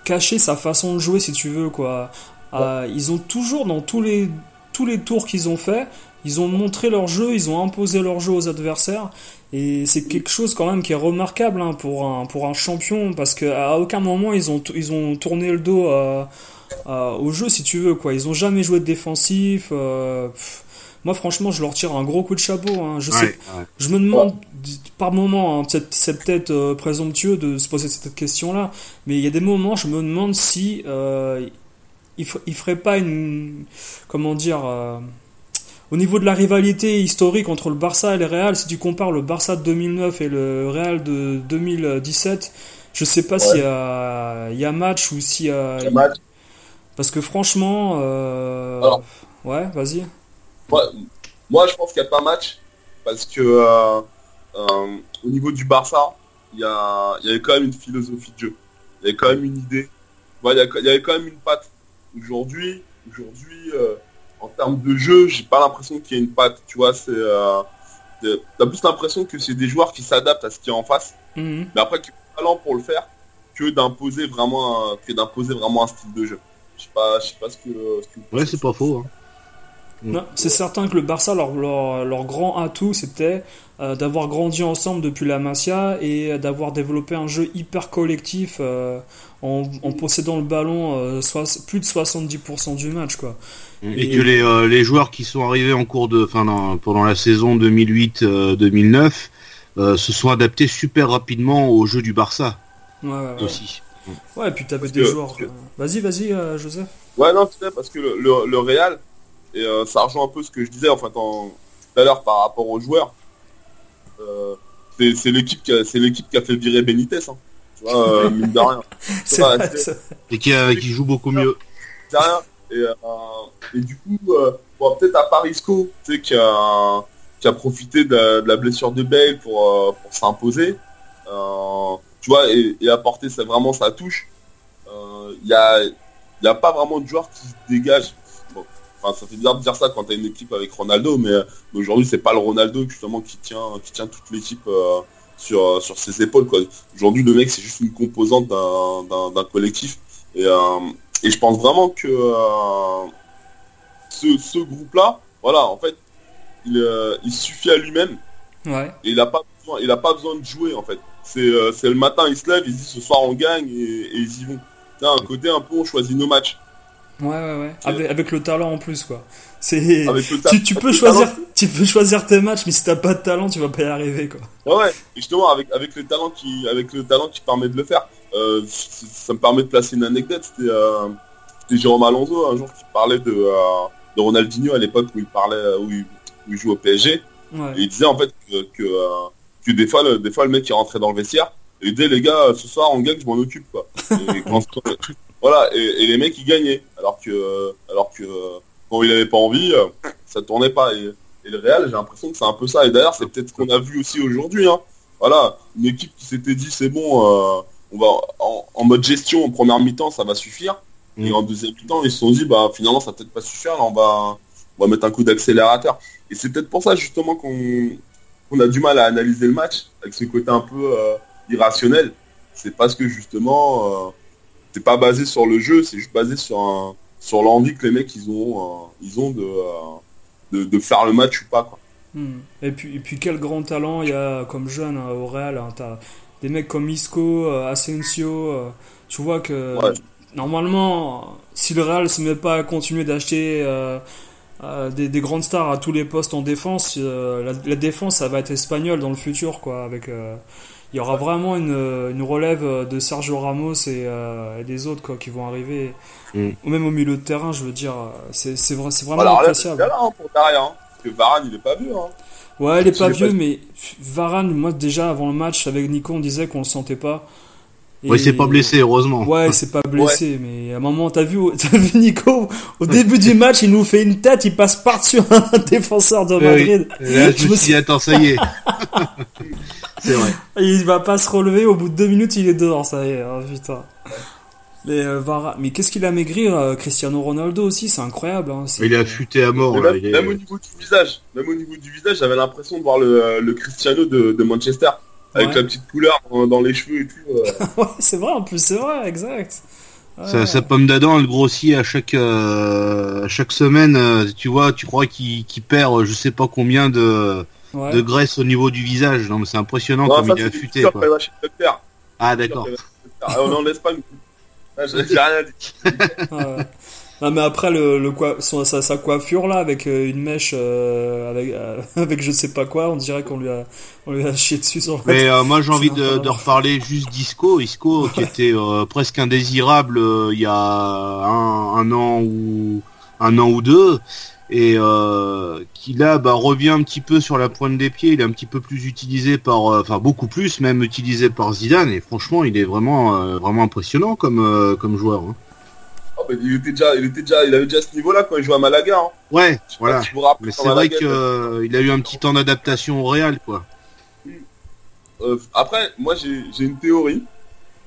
caché sa façon de jouer, si tu veux, quoi. Euh, ils ont toujours, dans tous les, tous les tours qu'ils ont fait, ils ont montré leur jeu, ils ont imposé leur jeu aux adversaires. Et c'est quelque chose, quand même, qui est remarquable hein, pour, un, pour un champion, parce qu'à aucun moment, ils ont, ils ont tourné le dos à- à- au jeu, si tu veux, quoi. Ils ont jamais joué de défensif. euh, moi, franchement, je leur tire un gros coup de chapeau. hein. Je sais Ouais, ouais. je me demande par moment, hein, c'est peut-être euh, présomptueux de se poser cette question-là, mais il y a des moments, je me demande si euh, il, ferait pas une, comment dire, euh, au niveau de la rivalité historique entre le Barça et le Real, si tu compares le Barça de 2009 et le Real de 2017, je sais pas s'il y a, il y a match ou s'il y a, Le match, Parce que franchement, euh... Alors. ouais, vas-y. Moi, moi, je pense qu'il n'y a pas match parce que euh, euh, au niveau du Barça, il y, a, il y avait quand même une philosophie de jeu. Il y avait quand même une idée. Ouais, il, y a- il y avait quand même une patte. Aujourd'hui, aujourd'hui, en termes de jeu, j'ai pas l'impression qu'il y ait une patte. Tu vois, c'est euh, t'as plus l'impression que c'est des joueurs qui s'adaptent à ce qui est en face. Mhm. mais après qui ont le talent pour le faire que d'imposer vraiment un, que d'imposer vraiment un style de jeu. Je sais pas, je sais pas ce que. ce que vous Ouais, c'est pas faux. hein. Non, c'est certain que le Barça, leur, leur, leur grand atout, c'était euh, d'avoir grandi ensemble depuis la Masia et d'avoir développé un jeu hyper collectif euh, en, en possédant le ballon euh, plus de 70% du match. Quoi. Et, Et- que les, euh, les joueurs qui sont arrivés en cours de, enfin, dans- pendant la saison 2008-2009 euh, se sont adaptés super rapidement au jeu du Barça Ouais, ouais, ouais. aussi. Ouais, et puis t'avais Parce des que- joueurs. que- euh, Vas-y, vas-y, euh, Joseph. Ouais, non, tu sais, parce que le, le, le Real, et euh, ça rejoint un peu ce que je disais en fait en, tout à l'heure par rapport aux joueurs. Euh, c'est c'est l'équipe qui c'est qui a fait virer Benitez, hein. Tu vois, euh, mine de rien. C'est vrai, c'est- c'est- Et qui, joue beaucoup mieux. c'est rien. Et, euh, et du coup, euh, peut-être à Parisco, tu sais, qui a, qui a profité de la, blessure de Bale pour, euh, pour s'imposer, tu vois, et, apporter vraiment sa touche. Il n'y a, il y a pas vraiment de joueur qui se dégage. Enfin, ça fait bizarre de dire ça quand tu as une équipe avec Ronaldo, mais, mais aujourd'hui, c'est pas le Ronaldo justement qui tient, qui tient toute l'équipe sur, sur ses épaules. Aujourd'hui, le mec, c'est juste une composante d'un- collectif. Et, et je pense vraiment que euh, ce, ce groupe-là, voilà, en fait, il, euh, il suffit à lui-même ouais. et il n'a pas besoin, il a pas besoin de jouer en fait. C'est euh, c'est le matin, il se lève, il se dit ce soir on gagne et, et ils y vont. T'as un côté un peu on choisit nos matchs. Ouais, ouais, ouais. Avec, avec le talent en plus, quoi. C'est. Tu, tu peux choisir, talent. tu peux choisir tes matchs, mais si t'as pas de talent, tu vas pas y arriver, quoi. Ouais, ouais. Et justement avec, avec le talent qui avec le talent qui permet de le faire. Euh, ça me permet de placer une anecdote. C'était euh, Jérôme Alonso un jour qui parlait de, euh, de Ronaldinho à l'époque où il parlait où il, où il jouait au PSG. Ouais. Et il disait en fait que, que, que des, fois, le, des fois le mec il rentrait dans le vestiaire et il disait les gars ce soir on gagne je m'en occupe quoi. Et quand- voilà et, et les mecs ils gagnaient alors que alors que quand il avait pas envie ça tournait pas et, et le Real j'ai l'impression que c'est un peu ça et d'ailleurs c'est peut-être ce qu'on a vu aussi aujourd'hui hein. Voilà une équipe qui s'était dit c'est bon on va en, en mode gestion en première mi-temps ça va suffire et Mm. en deuxième mi-temps ils se sont dit bah finalement ça va peut-être pas suffire là on va on va mettre un coup d'accélérateur et c'est peut-être pour ça justement qu'on qu'on a du mal à analyser le match avec ce côté un peu euh, irrationnel. C'est parce que justement, euh, c'est pas basé sur le jeu, c'est juste basé sur un, sur l'envie que les mecs ils ont, euh, ils ont de, euh, de, de faire le match ou pas. Quoi. Et puis, et puis quel grand talent il y a comme jeune hein, au Real. hein. Des mecs comme Isco, euh, Asensio. euh, tu vois que Ouais. normalement, si le Real se met pas à continuer d'acheter euh, euh, des, des grandes stars à tous les postes en défense, euh, la, la défense ça va être espagnol dans le futur quoi. Avec il y aura vraiment une, une relève de Sergio Ramos et, et des autres quoi qui vont arriver. Mm. Ou même au milieu de terrain, je veux dire, c'est c'est vra- c'est vraiment là, c'est appréciable. là hein, pour derrière, hein, parce que Varane il est pas vieux. Hein. Ouais, il est pas vieux, pas- mais Varane, moi déjà avant le match avec Nico, on disait qu'on le sentait pas. Ouais, il s'est pas blessé, heureusement. Ouais, il s'est pas blessé, mais à un moment, t'as vu, t'as vu Nico au début du match, il nous fait une tête, il passe par-dessus un défenseur de Oui, Madrid. Et là, je Je me suis dit, attends, ça y est. c'est vrai. Et il va pas se relever, au bout de deux minutes, il est dehors, ça y est, oh, putain. Mais, euh, mais qu'est-ce qu'il a maigri, euh, Cristiano Ronaldo aussi, c'est incroyable. Hein, c'est- Il est affûté à mort. Là, même, il est- même au niveau du visage, même au niveau du visage, j'avais l'impression de voir le, le Cristiano de, de Manchester avec Ouais. la petite couleur dans, les cheveux et tout. euh. Ouais, c'est vrai, en plus, c'est vrai, exact. Ouais. Sa, sa pomme d'Adam, elle grossit à chaque euh, à chaque semaine. euh, tu vois, tu crois qu'il qu'il perd, euh, je sais pas combien de, Ouais. de graisse au niveau du visage. Non, mais c'est impressionnant Non, comme ça, il est affûté. Quoi. chez le. Ah d'accord. Ah, on en. Ah, J'ai rien dit. Ouais. Non mais après le, le coi- son- sa, sa coiffure là avec euh, une mèche euh, avec euh, avec je sais pas quoi on dirait qu'on lui a on lui a chié dessus sur Mais euh, moi j'ai envie de, de reparler juste d'Isco, Isco qui était euh, presque indésirable euh, il y a un, un an ou un an ou deux et euh, qui là bah, revient un petit peu sur la pointe des pieds, il est un petit peu plus utilisé par, euh, enfin beaucoup plus même utilisé par Zidane et franchement il est vraiment euh, vraiment impressionnant comme comme joueur. hein. Ah mais il était déjà, il était déjà, il avait déjà ce niveau-là quand il jouait à Malaga. hein. Ouais, Je voilà. si Mais c'est vrai qu'il a eu un petit temps d'adaptation au Real, quoi. Après, moi j'ai une théorie.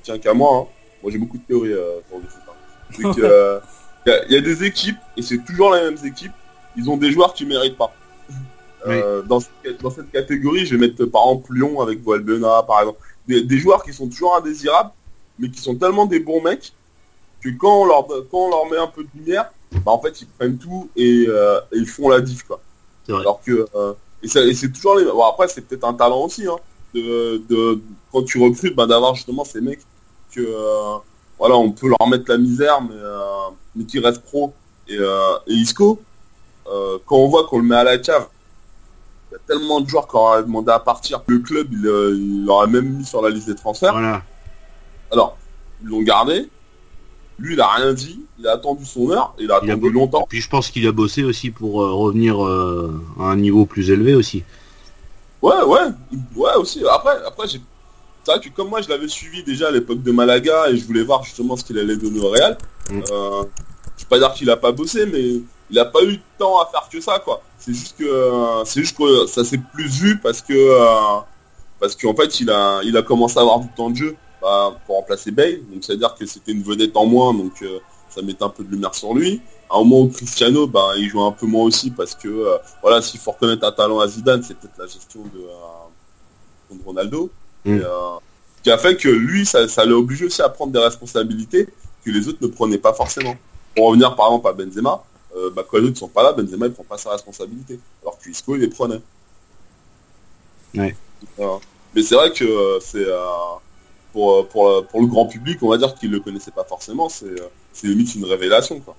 Tiens qu'à moi. Hein. Moi j'ai beaucoup de théories pour le foot. euh, y, a- y a des équipes et c'est toujours les mêmes équipes. Ils ont des joueurs qui méritent pas. Euh, dans, cette, dans cette catégorie, je vais mettre par exemple Lyon avec Valbuena, par exemple. Des, des joueurs qui sont toujours indésirables, mais qui sont tellement des bons mecs que quand on leur, quand on leur met un peu de lumière, bah, en fait ils prennent tout et, euh, et ils font la diff quoi. Vrai. Alors que euh, et, c'est toujours les. Bon après c'est peut-être un talent aussi hein, de, de quand tu recrutes bah, d'avoir justement ces mecs que voilà on peut leur mettre la misère mais mais qui restent pro et, et Isco euh, quand on voit qu'on le met à la cave il y a tellement de joueurs qui auraient demandé à partir le club il, euh, il l'aurait même mis sur la liste des transferts Voilà. alors ils l'ont gardé lui il a rien dit il a attendu son heure il a Il a attendu longtemps Et puis je pense qu'il a bossé aussi pour euh, revenir euh, à un niveau plus élevé aussi. Ouais, ouais, ouais aussi. Après, après j'ai. C'est vrai que comme moi je l'avais suivi déjà à l'époque de Malaga et je voulais voir justement ce qu'il allait donner au Real. Mm. Euh, je vais pas dire qu'il a pas bossé, mais il a pas eu de temps à faire que ça, quoi. C'est juste que euh, c'est juste que ça s'est plus vu parce que euh, parce qu'en fait il a il a commencé à avoir du temps de jeu bah, pour remplacer Bale. Donc c'est à dire que c'était une vedette en moins, donc euh, ça mettait un peu de lumière sur lui. À un moment où Cristiano, bah, il joue un peu moins aussi parce que euh, voilà, s'il faut reconnaître un talent à Zidane, c'est peut-être la gestion de, de Ronaldo. Mm. Et, euh, qui a fait que lui, ça, ça l'a obligé aussi à prendre des responsabilités que les autres ne prenaient pas forcément. Pour revenir par exemple à Benzema, euh, bah, quand les autres ne sont pas là, Benzema il prend pas sa responsabilité. Alors que Isco il les prenait. Ouais. Mais c'est vrai que euh, c'est euh, pour, pour, pour le grand public, on va dire qu'il le connaissait pas forcément, c'est euh, c'est limite une révélation quoi.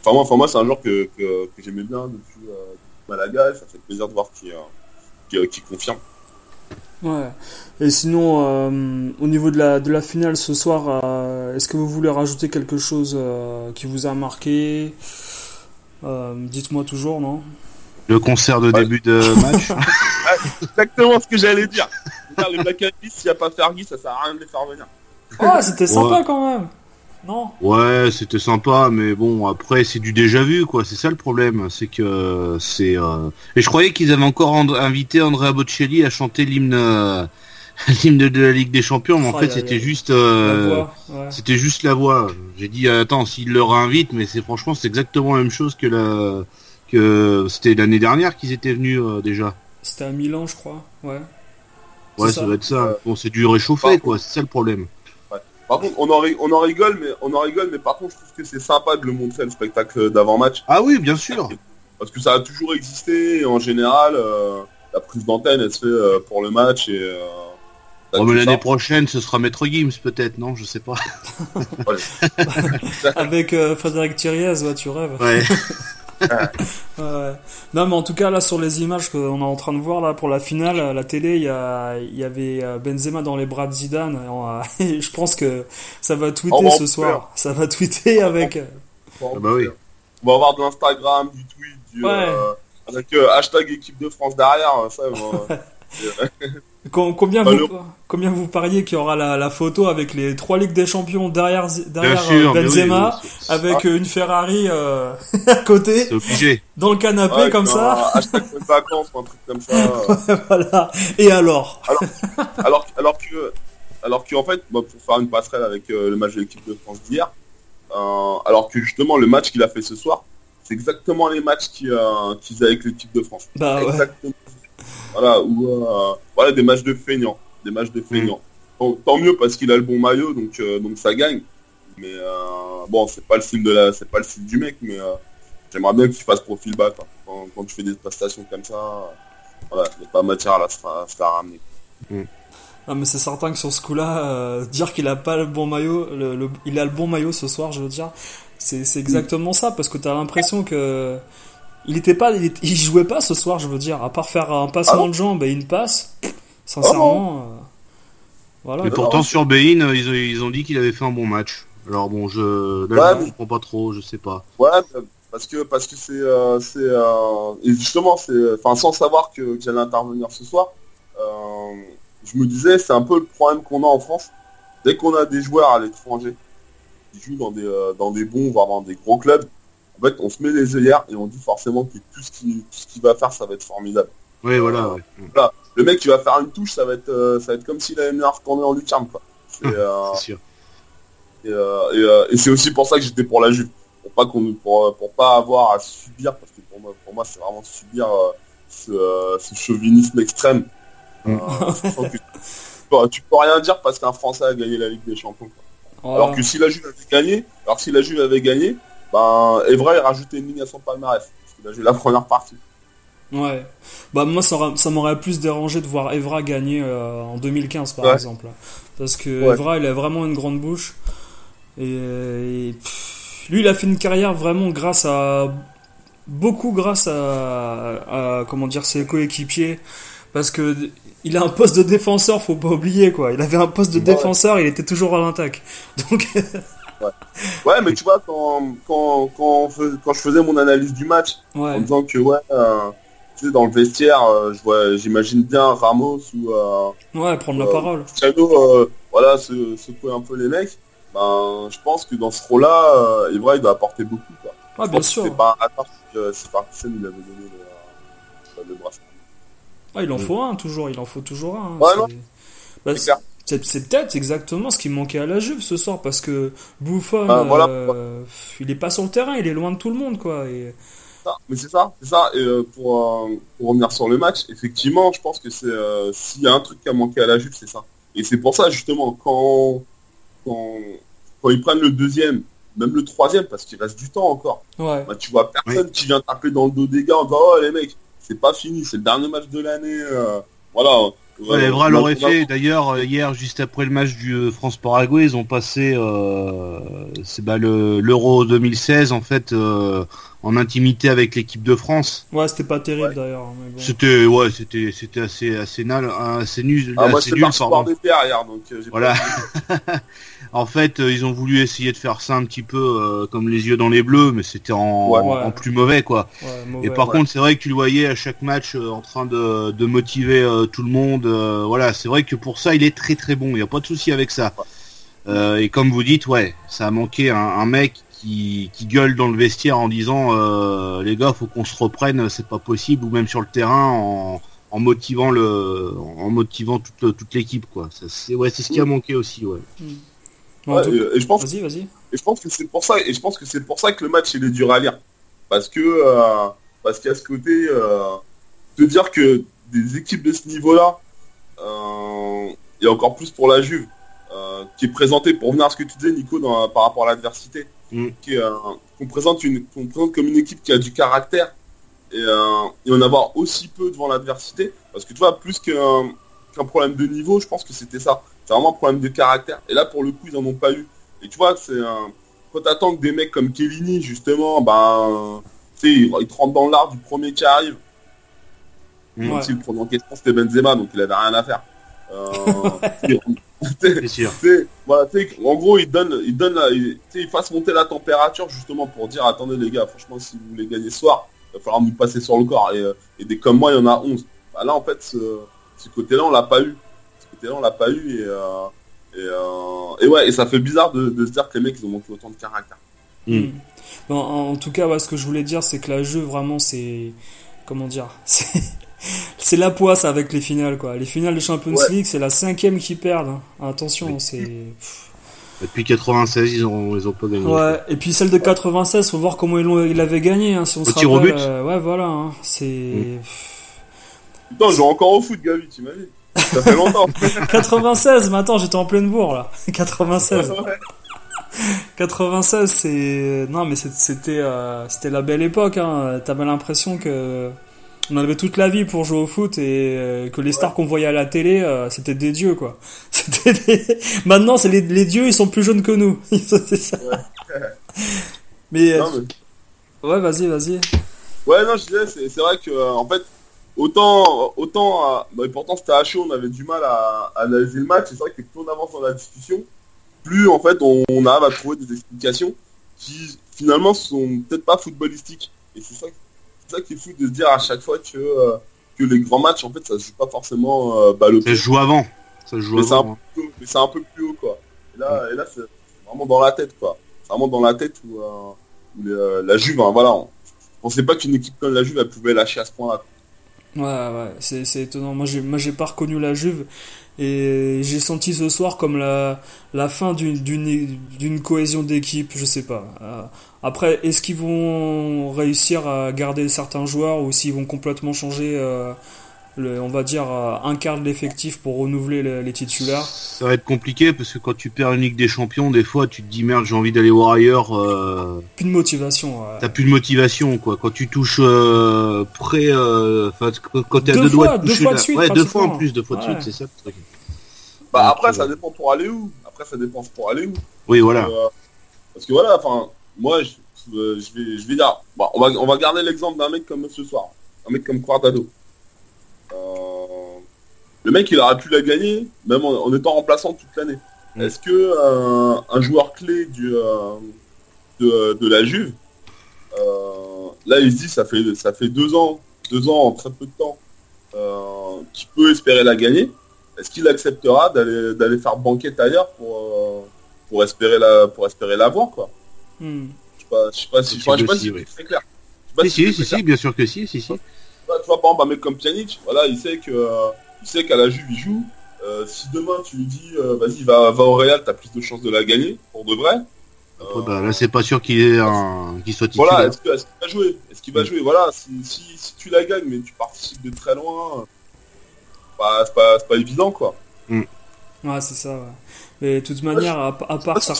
Enfin moi, enfin, moi c'est un joueur que, que, que j'aimais bien depuis euh, Malaga, et ça fait plaisir de voir qu'il euh, qu'il confirme. Ouais. Et sinon, euh, au niveau de la, de la finale ce soir, euh, est-ce que vous voulez rajouter quelque chose euh, qui vous a marqué? Euh, Dites-moi toujours, non? Le concert de Ouais. début de match. Exactement ce que j'allais dire. Les Black Eyed Peas, s'il n'y a pas Fergie, ça sert à rien de les faire venir. Ah, c'était sympa Ouais. quand même Non? Ouais, c'était sympa, mais bon, après, c'est du déjà vu, quoi. C'est ça le problème. C'est que c'est. euh, Et je croyais qu'ils avaient encore and- invité Andrea Bocelli à chanter l'hymne, euh, l'hymne de la Ligue des Champions, mais en Oh, fait, c'était juste. La euh, ouais. C'était juste la voix. J'ai dit attends, s'ils le réinvitent, mais c'est franchement c'est exactement la même chose que la que c'était l'année dernière qu'ils étaient venus euh, déjà. C'était à Milan, je crois. Ouais. Ouais, ça, ça. doit être ça. Euh, Bon, c'est du réchauffé par quoi, c'est ça le problème. Par contre, on en, on en rigole, mais on en rigole, mais par contre, je trouve que c'est sympa de le montrer le spectacle d'avant-match, Ah oui, bien sûr. parce que ça a toujours existé. Et en général, euh, la prise d'antenne, elle se fait euh, pour le match et. Mais tout l'année prochaine, ce sera Maître Gims peut-être, non Je sais pas. Avec euh, Frédéric Thiriez, ouais, tu rêves. Ouais. Ouais. Non, mais en tout cas, là, sur les images qu'on est en train de voir là pour la finale, à la télé, il y, a, il y avait euh, Benzema dans les bras de Zidane. Et on a- et je pense que ça va tweeter va en ce soir. Ça va tweeter avec. euh, Ah bah oui. On va avoir de l'Instagram, du tweet, du, Ouais. euh, avec euh, hashtag équipe de France derrière. Ça, bon, Com- Combien, Bah, vous, le- combien vous pariez qu'il y aura la, la photo avec les trois Ligues des Champions derrière, derrière sûr, euh, oui, Benzema, oui, avec euh, une Ferrari euh, à côté, dans le canapé ouais, comme ça un Hashtag bonnes vacances ou un truc comme ça. Voilà. Et alors? Alors, alors que, alors que en fait, moi, pour faire une passerelle avec euh, le match de l'équipe de France d'hier, euh, alors que justement le match qu'il a fait ce soir, c'est exactement les matchs qu'il euh, qu'il faisait avec l'équipe de France. Bah ouais. Voilà, ou euh, voilà des matchs de feignants, des matchs de feignants. Tant, tant mieux parce qu'il a le bon maillot, donc euh, donc ça gagne. Mais euh, bon, c'est pas le style de la, c'est pas le style du mec, mais euh, j'aimerais bien qu'il fasse profil bas quoi. Quand, quand tu fais des prestations comme ça, euh, voilà, il n'y a pas matière à, la, à se faire ramener. Non mais c'est certain que sur ce coup-là, euh, dire qu'il a pas le bon maillot, le, le- il a le bon maillot ce soir, je veux dire, c'est c'est exactement ça parce que t'as l'impression que il était pas, il, jouait pas ce soir, je veux dire, à part faire un passement Ah de jambes et une passe. Sincèrement, euh, voilà. Et pourtant sur Bein, euh, ils ont, ils ont dit qu'il avait fait un bon match. Alors bon, je là, Ouais, je mais- comprends pas trop, je sais pas. Ouais, parce que parce que c'est euh, c'est euh, et justement c'est enfin sans savoir que, que j'allais intervenir ce soir, euh, je me disais c'est un peu le problème qu'on a en France dès qu'on a des joueurs à l'étranger qui jouent dans des, euh, dans des bons, voire dans des gros clubs, en fait, on se met les œillères et on dit forcément que tout ce qu'il va faire, ça va être formidable. Oui, voilà. ouais. Le mec qui va faire une touche, ça va être, euh, ça va être comme s'il avait mis un retourné en lucarne, quoi. C'est, euh, sûr. et, euh, et, euh, et c'est aussi pour ça que j'étais pour la Juve. Pour pas qu'on pour, pour pas avoir à subir, parce que pour moi, pour moi c'est vraiment subir euh, ce, euh, ce chauvinisme extrême. Mm. Euh, que tu, peux, tu peux rien dire parce qu'un Français a gagné la Ligue des Champions. quoi. Alors que si la Juve avait gagné, alors si la Juve avait gagné, ben Evra il rajoutait une ligne à son palmarès. Parce qu'il a joué la première partie. Ouais. Bah moi ça, aura- ça m'aurait plus dérangé de voir Evra gagner euh, en 2015 par Ouais. exemple. Parce que Ouais. Evra il a vraiment une grande bouche. Et, et, pff, lui il a fait une carrière vraiment grâce à beaucoup grâce à, à, comment dire ses coéquipiers parce que il a un poste de défenseur, faut pas oublier quoi. Il avait un poste de Ouais. défenseur, il était toujours à l'attaque. Donc Ouais, mais tu vois, quand, quand, quand, quand je faisais mon analyse du match, en disant que ouais, euh, tu sais, dans le vestiaire, euh, je vois, j'imagine bien Ramos ou euh, Ouais, prendre la Euh, parole. Cristiano, voilà, se, secouer un peu les mecs. Ben, je pense que dans ce rôle-là, Evra il doit apporter beaucoup. Quoi. Ouais, Je bien sûr. C'est pas un hasard si, Parkinson il avait donné le, le bracelet. Ah, il en faut un toujours, il en faut toujours un. Ouais, non. Bah, C'est peut-être exactement ce qui manquait à la Juve ce soir parce que Buffon, Ah, voilà. euh, il est pas sur le terrain, il est loin de tout le monde quoi. Et... Mais c'est ça, c'est ça. Et euh, pour, euh, pour revenir sur le match, effectivement, je pense que c'est euh, s'il y a un truc qui a manqué à la Juve, c'est ça. Et c'est pour ça justement quand, quand quand ils prennent le deuxième, même le troisième, parce qu'il reste du temps encore. Ouais. Bah, tu vois personne qui vient taper dans le dos des gars en disant oh les mecs, c'est pas fini, c'est le dernier match de l'année. euh, voilà. Ouais, Evra l'aurait fait. D'ailleurs, euh, hier, juste après le match du euh, France-Paraguay, ils ont passé euh, c'est bah, le- l'Euro 2016 en fait euh, en intimité avec l'équipe de France. Ouais, c'était pas terrible d'ailleurs. mais bon. C'était ouais, c'était c'était assez assez nul, assez nul, Ah, moi assez c'est par des terres hier, donc euh, Voilà. En fait, euh, ils ont voulu essayer de faire ça un petit peu euh, comme les yeux dans les bleus, mais c'était en, Ouais. en plus mauvais quoi. Ouais, mauvais. Et par ouais. contre, c'est vrai que tu le voyais à chaque match euh, en train de, de motiver euh, tout le monde. euh, voilà, c'est vrai que pour ça, il est très très bon. Il n'y a pas de souci avec ça. Euh, et comme vous dites, ouais, ça a manqué un, un mec qui, qui gueule dans le vestiaire en disant euh, les gars, faut qu'on se reprenne, c'est pas possible, ou même sur le terrain en, en motivant le, en motivant toute, toute l'équipe quoi. Ça, c'est ouais, c'est ce qui a manqué aussi, ouais. Ouais, et, et je pense Vas-y, vas-y. Et je pense que c'est pour ça, et je pense que c'est pour ça que le match il est dur à lire, parce que euh, parce qu'il y a ce côté euh, de dire que des équipes de ce niveau-là, euh, et encore plus pour la Juve, euh, qui est présentée pour venir à ce que tu disais Nico dans- par rapport à l'adversité, Mm. qui est, euh, qu'on présente une qu'on présente comme une équipe qui a du caractère et, euh, et en avoir aussi peu devant l'adversité, parce que tu vois plus qu'un qu'un problème de niveau, je pense que c'était ça, c'est vraiment un problème de caractère. Et là pour le coup ils en ont pas eu. Et tu vois, c'est un... quand t'attends que des mecs comme Kellini, justement, ben, tu sais, ils, ils te rentrent dans l'art du premier qui arrive. Mm. Ouais. Si le premier en question c'était Benzema, donc il avait rien à faire. Euh, C'est sûr. voilà, en gros, il donne, il donne, la, il, tu sais, il fasse monter la température justement pour dire, attendez les gars, franchement, si vous voulez gagner ce soir, il va falloir nous passer sur le corps. Et, euh, et des comme moi, il y en a 11. Bah, là, en fait, ce, ce côté-là, on l'a pas eu. Ce côté-là, on l'a pas eu. Et, euh, et, euh, et ouais, et ça fait bizarre de, de se dire que les mecs, ils ont manqué autant de caractère. Mm. Bon, en, en tout cas, ouais, ce que je voulais dire, c'est que la jeu, vraiment, c'est. Comment dire C'est la poisse avec les finales, quoi. Les finales de Champions Ouais. League, c'est la cinquième qui perdent. hein. Attention, c'est. Depuis 96, ils ont, ils ont pas gagné. Ouais, et puis celle de 96, faut voir comment ils l'ont- ils l'avaient gagné, hein, si on Au se tir au rappelle. but euh, ouais, voilà, hein, c'est. Mm. Putain, je joue encore au foot, Gavi, t'imagines? Ça fait longtemps. 96, mais attends, j'étais en pleine bourre, là. 96. Ouais. 96, c'est. Non, mais c'était euh, c'était la belle époque, hein. T'avais l'impression que. On avait toute la vie pour jouer au foot et euh, que les stars qu'on voyait à la télé, euh, c'était des dieux, quoi. Des- Maintenant, c'est les, les dieux, ils sont plus jeunes que nous. c'est ça. Mais. Non, mais- Ouais, vas-y, vas-y. Ouais, non, je disais, c'est vrai que, en fait, autant, autant, euh, bah, pourtant c'était à chaud, on avait du mal à, à analyser le match, c'est vrai que plus on avance dans la discussion, plus, en fait, on, on arrive à trouver des explications qui, finalement, sont peut-être pas footballistiques. Et c'est ça, c'est ça qui est fou de se dire à chaque fois que, euh, que les grands matchs, en fait, ça se joue pas forcément euh, balle au Ça se joue avant. Ça se joue Mais c'est avant. hein. un, peu- mais c'est un peu plus haut, quoi. Et là, là c'est vraiment dans la tête, quoi. vraiment dans la tête où, la Juve, hein, voilà, on, on sait pas qu'une équipe comme la Juve elle pouvait lâcher à ce point-là. Ouais, ouais, c'est étonnant. Moi, j'ai, moi, j'ai pas reconnu la Juve et j'ai senti ce soir comme la, la fin d'une, d'une, cohésion d'équipe, je sais pas. Euh, après, est-ce qu'ils vont réussir à garder certains joueurs ou s'ils vont complètement changer euh, on va dire, euh, un quart de l'effectif pour renouveler les, titulaires. Ça va être compliqué parce que quand tu perds une Ligue des Champions, des fois tu te dis merde, j'ai envie d'aller voir ailleurs. Euh... Plus de motivation. T'as plus de motivation quoi. Quand tu touches euh, près, euh, quand t'es à deux, doigts de toucher, deux fois de suite, ouais, deux fois en plus, deux fois de suite, c'est ça. Bah après, ça dépend pour aller où. Après, ça dépend pour aller où. Oui, voilà. parce que voilà, enfin, moi, je, vais, je vais dire, bah, on va, on va garder l'exemple d'un mec comme ce soir, un mec comme Quartado. Euh, le mec, il aurait pu la gagner, même en, étant remplaçant toute l'année. Mm. Est-ce que euh, un joueur clé du, euh, de, la Juve, là, il se dit, ça fait, ça fait deux ans, deux ans en très peu de temps, qui peut espérer la gagner est-ce qu'il acceptera d'aller faire banquette ailleurs pour, pour espérer la pour espérer l'avoir quoi? Mm. Je sais pas, si je sais pas si c'est clair. si, si, si, bien sûr que si, si, si tu vois, par exemple, un mec comme Pjanic, voilà, il sait que, euh, il sait qu'à la Juve, il joue. Euh, si demain tu lui dis, euh, vas-y, va, va au Real, t'as plus de chances de la gagner, pour de vrai. bah, là, c'est pas sûr qu'il ait un, qu'il soit titulaire. Voilà, est-ce qu'il va jouer? Est-ce qu'il va jouer? Voilà, si, si, si, tu la gagnes, mais tu participes de très loin, bah, c'est pas, pas, évident, quoi. Mm. Ouais, c'est ça, ouais. Mais de toute manière, à, part ça.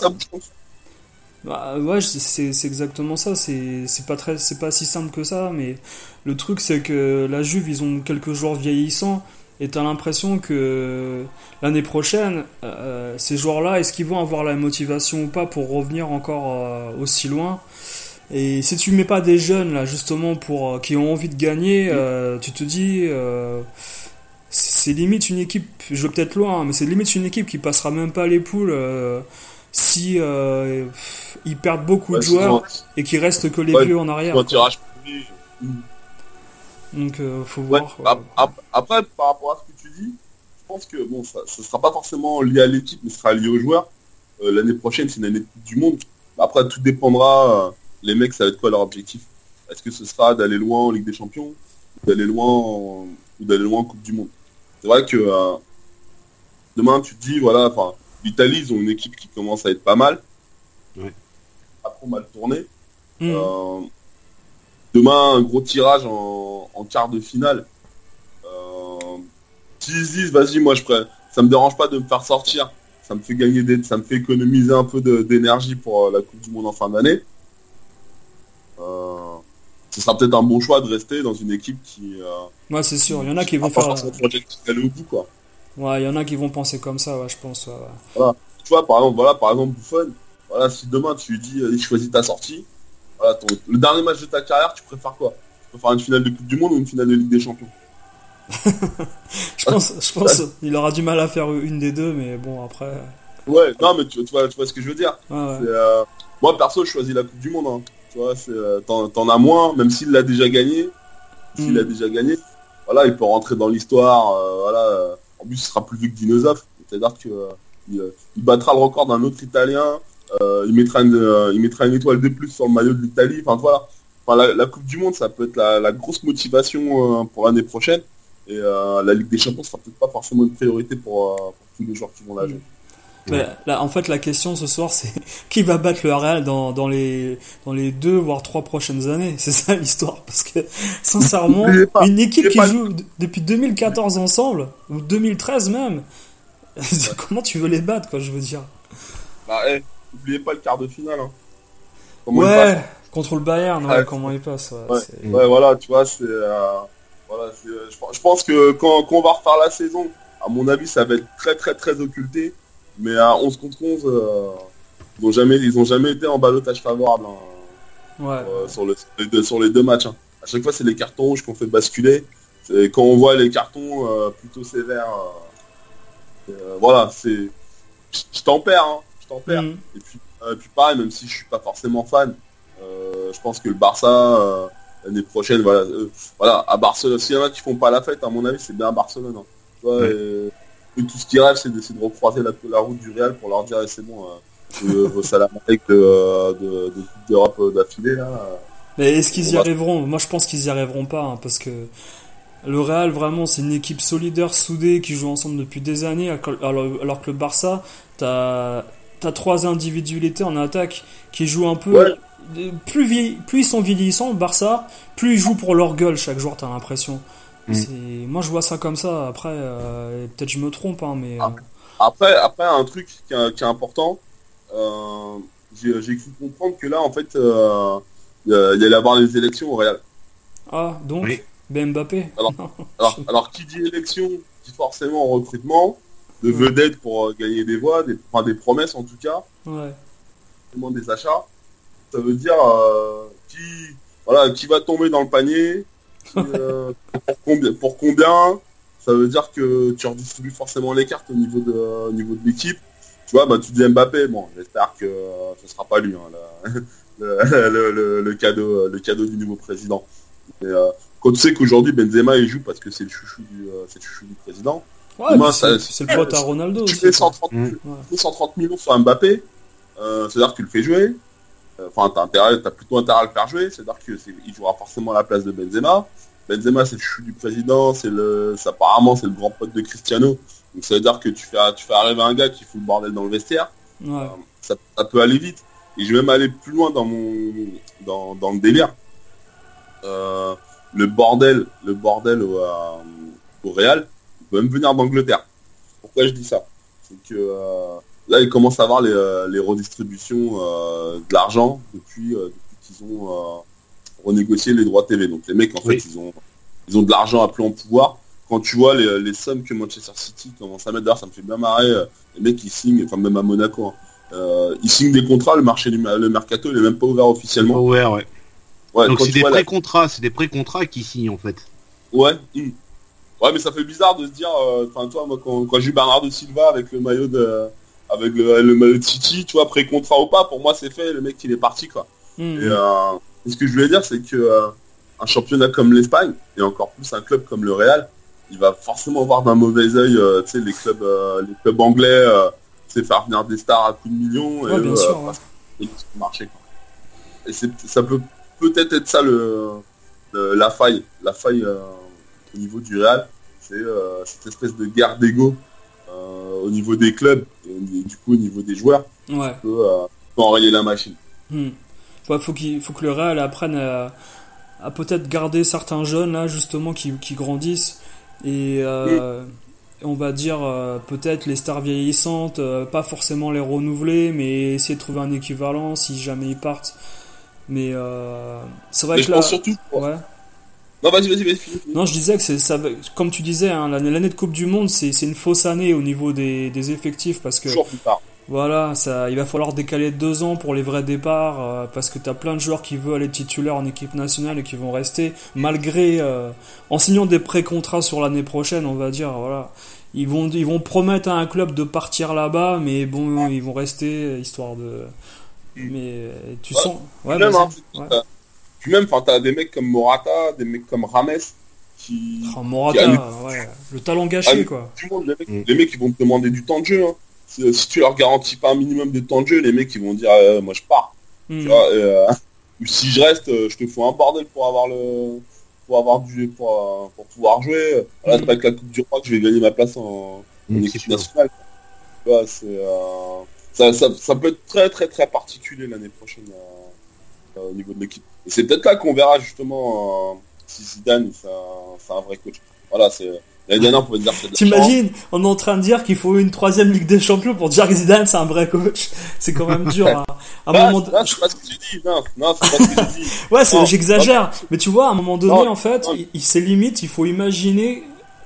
Bah, ouais, c'est exactement ça. C'est pas très, c'est pas si simple que ça. Mais le truc, c'est que la Juve, ils ont quelques joueurs vieillissants. Et t'as l'impression que l'année prochaine, euh, ces joueurs-là, est-ce qu'ils vont avoir la motivation ou pas pour revenir encore euh, aussi loin? Et si tu mets pas des jeunes là, justement, pour euh, qui ont envie de gagner, tu te dis, c'est limite une équipe. Je vais peut-être loin, mais c'est limite une équipe qui passera même pas les poules si euh, ils perdent beaucoup de joueurs et qu'il reste que les vieux en arrière. Donc euh, faut voir. Après, par rapport à ce que tu dis, je pense que bon, ça, ne sera pas forcément lié à l'équipe, mais ce sera lié aux joueurs. Euh, l'année prochaine, c'est une année du monde. Après, tout dépendra. les mecs, ça va être quoi leur objectif? Est-ce que ce sera d'aller loin en Ligue des Champions, d'aller loin ou d'aller loin en Coupe du Monde? C'est vrai que demain, tu te dis, voilà, enfin, L'Italie, ils ont une équipe qui commence à être pas mal. Pas trop mal tourné. Mm. Euh, demain, un gros tirage en, quart de finale. Euh, S'ils disent, vas-y, moi je prends, ça me dérange pas de me faire sortir. Ça me fait gagner des, ça me fait économiser un peu d'énergie pour euh, la Coupe du Monde en fin d'année. Euh, ce sera peut-être un bon choix de rester dans une équipe qui. ouais, c'est sûr. Il y en a qui vont faire. au bout, quoi. Ouais, il y en a qui vont penser comme ça, ouais, je pense. Voilà. Tu vois, par exemple, voilà, par exemple, Buffon, voilà, si demain tu lui dis, il choisis ta sortie, voilà, le dernier match de ta carrière, tu préfères quoi? Tu préfères une finale de Coupe du Monde ou une finale de Ligue des Champions? Je pense, je pense il aura du mal à faire une des deux, mais bon, après. Ouais, non, mais tu, vois, tu vois ce que je veux dire. Euh, moi, perso, je choisis la Coupe du Monde. Hein. Tu vois, euh, t'en as moins, même s'il l'a déjà gagné. S'il mm. l'a déjà gagné, voilà, il peut rentrer dans l'histoire. Euh, voilà il sera plus vieux que Dinosaf. C'est-à-dire qu'il euh, euh, il, battra le record d'un autre Italien. Euh, il, mettra une, il mettra une étoile de plus sur le maillot de l'Italie. Enfin voilà. la, Coupe du Monde, ça peut être la, grosse motivation pour l'année prochaine. Et la Ligue des Champions sera peut-être pas forcément une priorité pour, tous les joueurs qui vont la jouer là, en fait, la question ce soir, c'est qui va battre le Real dans, dans, les, dans les deux voire trois prochaines années? C'est ça l'histoire. Parce que, sincèrement, une équipe qui joue depuis 2014 ensemble, ou 2013 même, comment tu veux les battre, quoi, je veux dire? Bah, hey, eh, n'oubliez pas le quart de finale. Hein. ouais, contre le Bayern, comment il passe. Ouais, voilà, tu vois, c'est. Euh, voilà, euh, je, pense que quand, quand on va refaire la saison, à mon avis, ça va être très, très, très occulté mais à 11 contre 11, euh, ils n'ont jamais, ils jamais été en balotage favorable hein, euh, sur, les deux, sur les deux matchs. Hein. À chaque fois, c'est les cartons rouges qu'on fait basculer. Quand on voit les cartons euh, plutôt sévères, voilà, c'est, je t'en perds, hein, je. Mm. Et puis, puis pareil, même si je suis pas forcément fan, je pense que le Barça l'année prochaine, voilà, voilà, à Barcelone, s'il y en a qui font pas la fête, à mon avis, c'est bien à Barcelone. Et, tout ce qu'ils rêvent, c'est d'essayer de recroiser la, route du Real pour leur dire, eh, c'est bon, vos salamalek de, de, de Coupe d'Europe d'affilée là. Mais est-ce qu'ils y va- arriveront? Moi, je pense qu'ils y arriveront pas, hein, parce que le Real, vraiment, c'est une équipe solidaire, soudée, qui joue ensemble depuis des années, alors que- alors, que le Barça, t'as as trois individualités en attaque qui jouent un peu. Ouais. Plus, plus ils sont vieillissants, le Barça, plus ils jouent pour leur gueule chaque jour, t'as l'impression. Mm. Moi, je vois ça comme ça. Après, euh, peut-être je me trompe, hein, mais. Ah. Après, après un truc qui est, qui est important, euh, j'ai cru comprendre que là, en fait, euh, il y allait avoir les élections au Real. Ah, donc, Oui. Ben Mbappé. Alors, alors qui dit élection, dit forcément recrutement de Mm. vedettes pour euh, gagner des voix, des, enfin, des promesses en tout cas, ouais. forcément des achats. Ça veut dire euh, qui, voilà, qui va tomber dans le panier, euh, pour, combien, pour combien. Ça veut dire que tu redistribues forcément les cartes au niveau de, au niveau de l'équipe. Tu vois, bah, tu dis Mbappé, bon, j'espère que euh, ce sera pas lui, hein, le, le, le- le- cadeau, le cadeau du nouveau président. Mais, euh, quand tu sais qu'aujourd'hui Benzema il joue parce que c'est le chouchou du, euh, c'est le chouchou du président. Ouais, c'est le pote à Ronaldo Tu aussi. 130, Mm. tu mets 130 millions sur Mbappé, euh, c'est-à-dire que tu le fais jouer. Euh, Enfin, t'as intérêt, t'as plutôt intérêt à le faire jouer. C'est-à-dire que c'est- il jouera forcément à la place de Benzema. Benzema, c'est le chou du président, c'est le, apparemment c'est le grand pote de Cristiano. Donc ça veut dire que tu fais, tu fais arriver un gars qui fout le bordel dans le vestiaire. Ouais. Ça, ça peut aller vite. Et je vais même aller plus loin dans mon, dans, dans le délire. Euh, le bordel, le bordel au, euh, au Real, il peut même venir d'Angleterre. Pourquoi je dis ça? C'est que euh, là, ils commencent à avoir les, euh, les redistributions euh, de l'argent depuis, euh, depuis qu'ils ont renégocié les droits TV. Donc les mecs, en Oui. fait, ils ont, ils ont de l'argent à plus en pouvoir. Quand tu vois les, les sommes que Manchester City commence à mettre, d'ailleurs, ça me fait bien marrer. Les mecs, ils signent, enfin même à Monaco, hein, euh, ils signent des contrats, le marché du le mercato, il est même pas ouvert officiellement. Ouais, ouais. Ouais, Donc c'est des la- pré-contrats, c'est des pré-contrats qui signent en fait. Ouais. hum. Ouais, mais ça fait bizarre de se dire, euh, enfin, toi, moi, quand, quand j'ai eu Bernardo Silva avec le maillot de, avec le, le maillot de City, tu vois, pré-contrat ou pas, pour moi, c'est fait, le mec, il est parti, quoi. Hmm. Et, euh, et ce que je voulais dire, c'est que euh, un championnat comme l'Espagne, et encore plus un club comme le Real, il va forcément voir d'un mauvais œil, euh, les clubs, les clubs anglais, sais, faire venir des stars à coups de millions, Ouais, et bien eux, sûr, ouais. ont marché, quoi. Et c'est, ça peut peut-être être ça le, le- la faille, la faille au niveau du Real, c'est cette espèce de guerre d'ego au niveau des clubs et, et du coup au niveau des joueurs Ouais. peut, euh, enrayer la machine. Hmm. Ouais, faut qu'il faut que le Real apprenne à, à peut-être garder certains jeunes là justement qui, qui grandissent et euh, on va dire euh, peut-être les stars vieillissantes, pas forcément les renouveler, mais essayer de trouver un équivalent si jamais ils partent. Mais c'est vrai Mais que je là, pense surtout. ouais. Non, vas-y, vas-y, vas-y, finis, finis. Non, je disais que c'est ça, comme tu disais, hein, l'année de Coupe du Monde, c'est c'est une fausse année au niveau des, des effectifs parce que Toujours plus tard. voilà, ça, il va falloir décaler deux ans pour les vrais départs euh, parce que tu as plein de joueurs qui veulent aller titulaires en équipe nationale et qui vont rester malgré euh, en signant des pré-contrats sur l'année prochaine, on va dire voilà. Ils vont ils vont promettre à un club de partir là-bas mais bon, ils vont rester euh, histoire de mais euh, tu Ouais. sens ouais, hein, Ouais. Puis même, enfin, t'as des mecs comme Morata, des mecs comme Rames qui. Oh, Morata, qui ouais, le talent gâché Ah, quoi. Tout le monde, les mecs, Mm. les mecs, ils vont te demander du temps de jeu. hein. Si, tu leur garantis pas un minimum de temps de jeu, les mecs, ils vont dire, euh, moi, je pars. Tu vois, et, euh, ou si je reste, euh, je te fous un bordel pour avoir le, pour avoir du, pour, pour pouvoir jouer. C'est pas avec la Coupe du Roi que je vais gagner ma place en, en Mm, équipe nationale. Tu vois, c'est, euh, ça, ça, ça peut être très très très particulier l'année prochaine euh, au niveau de l'équipe. Et c'est peut-être là qu'on verra justement euh, si Zidane c'est un, vrai coach. Voilà, c'est l'année dernière on pouvait dire que c'est de la chance. T'imagines, on est en train de dire qu'il faut une troisième Ligue des Champions pour dire que Zidane c'est un vrai coach. C'est quand même dur. hein. À un moment, c'est- non, c'est pas ce que j'ai dit. Non, non, c'est pas ce que j'ai dit. ouais, j'exagère. Mais tu vois, à un moment donné, Non, en fait, non. il c'est limite. Il faut imaginer